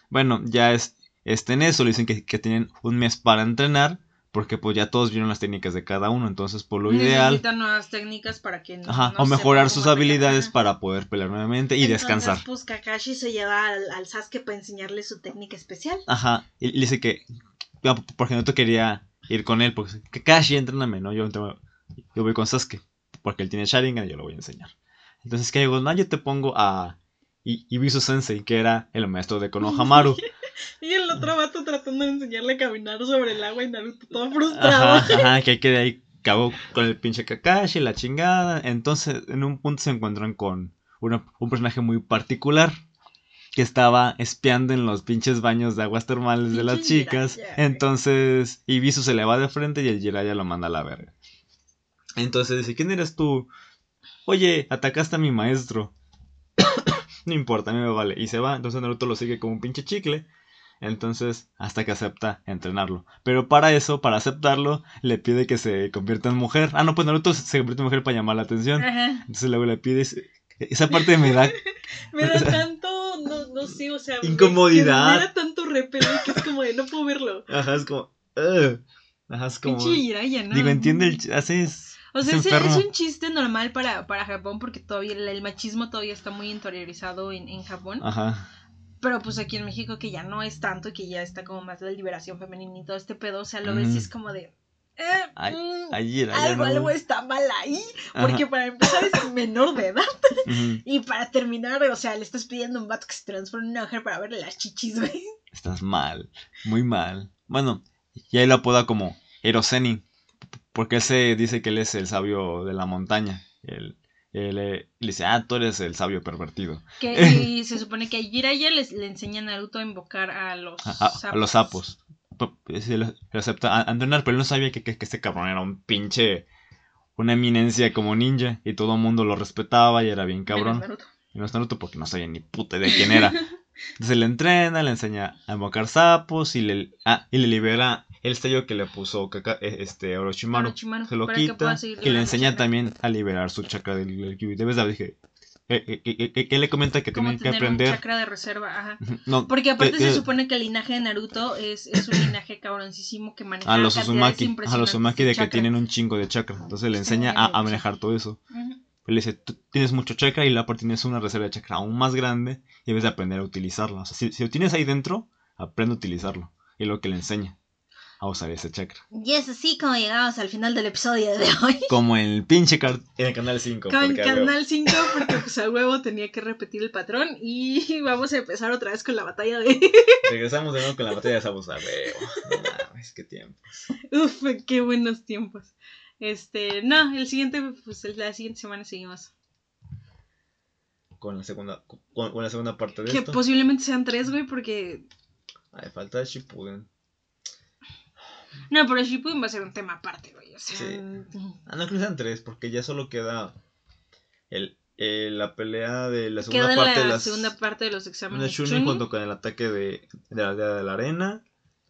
Bueno, ya es, este en eso le dicen que, que tienen un mes para entrenar. Porque pues ya todos vieron las técnicas de cada uno. Entonces, por lo ideal. Necesitan nuevas técnicas para que Ajá, no o mejorar sus habilidades para poder pelear nuevamente y Entonces, descansar. Pues Kakashi se lleva al, al Sasuke para enseñarle su técnica especial. Ajá, y le dice que. Porque no te quería ir con él. Porque Kakashi, entréname, ¿no? Yo, entreno- yo voy con Sasuke. Porque él tiene Sharingan y yo lo voy a enseñar. Entonces, que digo, no, yo te pongo a. Ibisu Sensei, que era el maestro de Konohamaru. *laughs* *laughs* y el otro vato tratando de enseñarle a caminar sobre el agua y Naruto todo frustrado. Ajá, ajá, *laughs* que quede ahí acabó con el pinche Kakashi, la chingada. Entonces, en un punto se encuentran con un personaje muy particular que estaba espiando en los pinches baños de aguas termales de las chicas. Entonces, Ibisu se le va de frente y el Jiraiya lo manda a la verga. Entonces dice, ¿quién eres tú? Oye, atacaste a mi maestro. *coughs* no importa, a mí me vale. Y se va, entonces Naruto lo sigue como un pinche chicle. Entonces, hasta que acepta entrenarlo. Pero para eso, para aceptarlo, le pide que se convierta en mujer. Ah, no, pues Naruto se convierte en mujer para llamar la atención. Entonces luego le pide... Esa parte *laughs* me da... *laughs* me da tanto, no, no sé, o sea... Incomodidad. Me, da tanto repelo que es como de no puedo verlo. Ajá, es como... Ajá, es como... ¿no? Digo, entiende el... Haces... O sea, es, es, un chiste normal para, para Japón porque todavía el, machismo todavía está muy interiorizado en, en Japón. Ajá. Pero pues aquí en México que ya no es tanto y que ya está como más la liberación femenina y todo este pedo, o sea, lo ves y es como de... Eh, mm, algo, algo está mal ahí, porque para empezar es menor de edad. Y para terminar, o sea, le estás pidiendo a un vato que se transforme en una mujer para verle las chichis, güey. Estás mal, muy mal. Bueno, y ahí lo apoda como Eroseni, porque ese dice que él es el sabio de la montaña, el eh, le, dice, ah, tú eres el sabio pervertido. Que, *laughs* y se supone que a Jiraiya le, le enseña a Naruto a invocar a los sapos. A los sapos. Lo, acepta a entrenar, pero él no sabía que, que, este cabrón era un pinche. Una eminencia como ninja. Y todo el mundo lo respetaba y era bien cabrón. Y no es Naruto porque no sabía ni puta de quién era. *laughs* Entonces le entrena, le enseña a invocar sapos y le, ah, y le libera el sello que le puso eh, este Orochimaru, se lo quita y le enseña también a liberar su chakra del Kyuubi. Debes de dije, eh, eh, ¿qué le comenta que tienen que aprender? Un chakra de reserva, ajá. Porque aparte se supone que el linaje de Naruto es, es un linaje cabroncísimo que maneja a los Uzumaki, a los Uzumaki de que tienen un chingo de chakra. Entonces le enseña a, manejar todo eso. Le dice, tú tienes mucho chakra y la parte tienes una reserva de chakra aún más grande y debes de aprender a utilizarla. O sea, si, si lo tienes ahí dentro, aprende a utilizarlo. Y es lo que le enseña a usar ese chakra. Y es así como llegamos al final del episodio de hoy. Como el pinche en el canal 5. Como en canal 5 porque pues a huevo tenía que repetir el patrón y *laughs* vamos a empezar otra vez con la batalla de... *laughs* Regresamos de nuevo con la batalla de Sabos a huevo. No mames, qué tiempos. Uf, qué buenos tiempos. Este, no, el siguiente, pues la siguiente semana seguimos. Con la segunda, con, la segunda parte de que esto. Que posiblemente sean tres, güey, porque... Ay, falta Shippuden. No, pero Shippuden va a ser un tema aparte, güey. O sea... Sí. Ah, no creo que sean tres, porque ya solo queda el, la pelea de la segunda parte la de la segunda parte de los exámenes. De Chunin, junto con el ataque de, de la de la arena.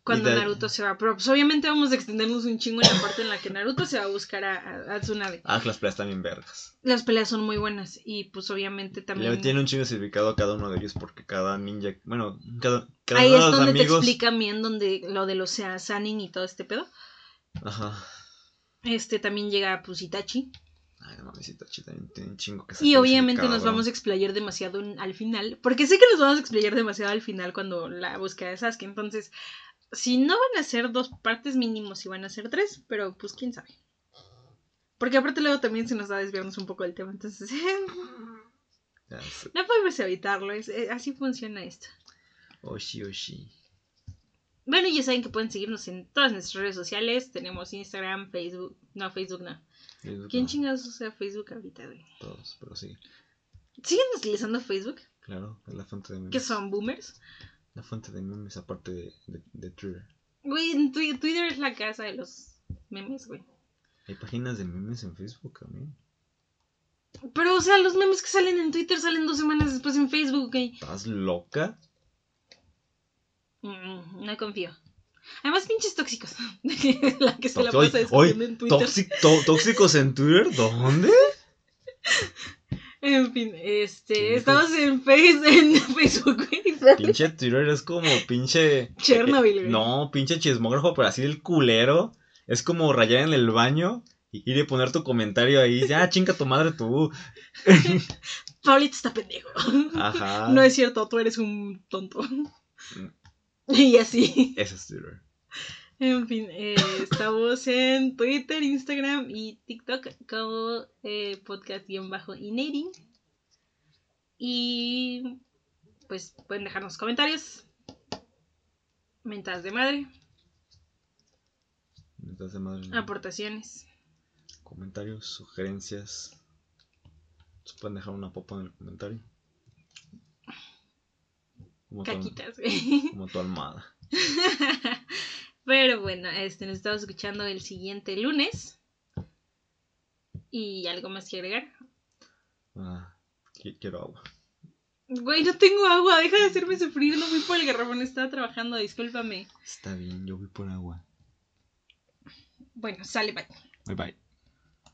Cuando Naruto se va. Pero pues obviamente vamos a extendernos un chingo en la parte en la que Naruto se va a buscar a, a, Tsunade. Ah, las peleas también vergas. Las peleas son muy buenas. Y pues obviamente también. Le tiene un chingo de significado a cada uno de ellos porque cada ninja. Bueno, cada, cada Ahí uno es donde te explican bien donde, lo de los Sanin y todo este pedo. Ajá. Este también llega pues Itachi. Ay, no mames, Itachi también tiene un chingo que Y obviamente nos vamos a explayar demasiado al final. Porque sé que nos vamos a explayar demasiado al final cuando la búsqueda de Sasuke. Entonces, si no van a ser dos partes mínimos, si van a ser tres, pero pues quién sabe. Porque aparte luego también se nos da desviarnos un poco del tema, entonces... *laughs* no podemos evitarlo, es, eh, así funciona esto. Oshi, oshi. Bueno, ya saben que pueden seguirnos en todas nuestras redes sociales. Tenemos Instagram, Facebook. No, Facebook no. ¿Quién chingados usa Facebook ahorita, güey? Todos, pero sí. ¿Siguen utilizando Facebook? Claro, es la fuente de memes. ¿Qué son boomers? La fuente de memes aparte de, de, Twitter. Güey, Twitter es la casa de los memes, güey. Hay páginas de memes en Facebook también. Pero, o sea, los memes que salen en Twitter salen dos semanas después en Facebook, güey. ¿Estás loca? Mm, no confío. Además, pinches tóxicos. *laughs* la que se la pasa escribiendo en Twitter. ¿Tóxicos en Twitter? ¿Dónde? En fin, este, estamos en, face, en Facebook. Pinche Twitter es como pinche... Chernobyl, güey. No, pinche chismógrafo, pero así el culero. Es como rayar en el baño y ir a poner tu comentario ahí. Ya, chinga tu madre tú. *laughs* Paulito está pendejo. Ajá. No es cierto, tú eres un tonto. Mm. Y así. Ese es Twitter. En fin, eh, estamos en Twitter, Instagram y TikTok como eh, podcast-inating. Y pues pueden dejarnos comentarios. Mentadas de madre. Mentadas de madre. Aportaciones. Comentarios, sugerencias. Se pueden dejar una popa en el comentario. Como Caquitas, Tu, como tu almada. *laughs* Pero bueno, este, nos estamos escuchando el siguiente lunes. ¿Y algo más que agregar? Ah, quiero agua. Güey, no tengo agua, deja de hacerme sufrir, no fui por el garrafón, estaba trabajando, discúlpame. Está bien, yo voy por agua. Bueno, sale, bye. Bye bye.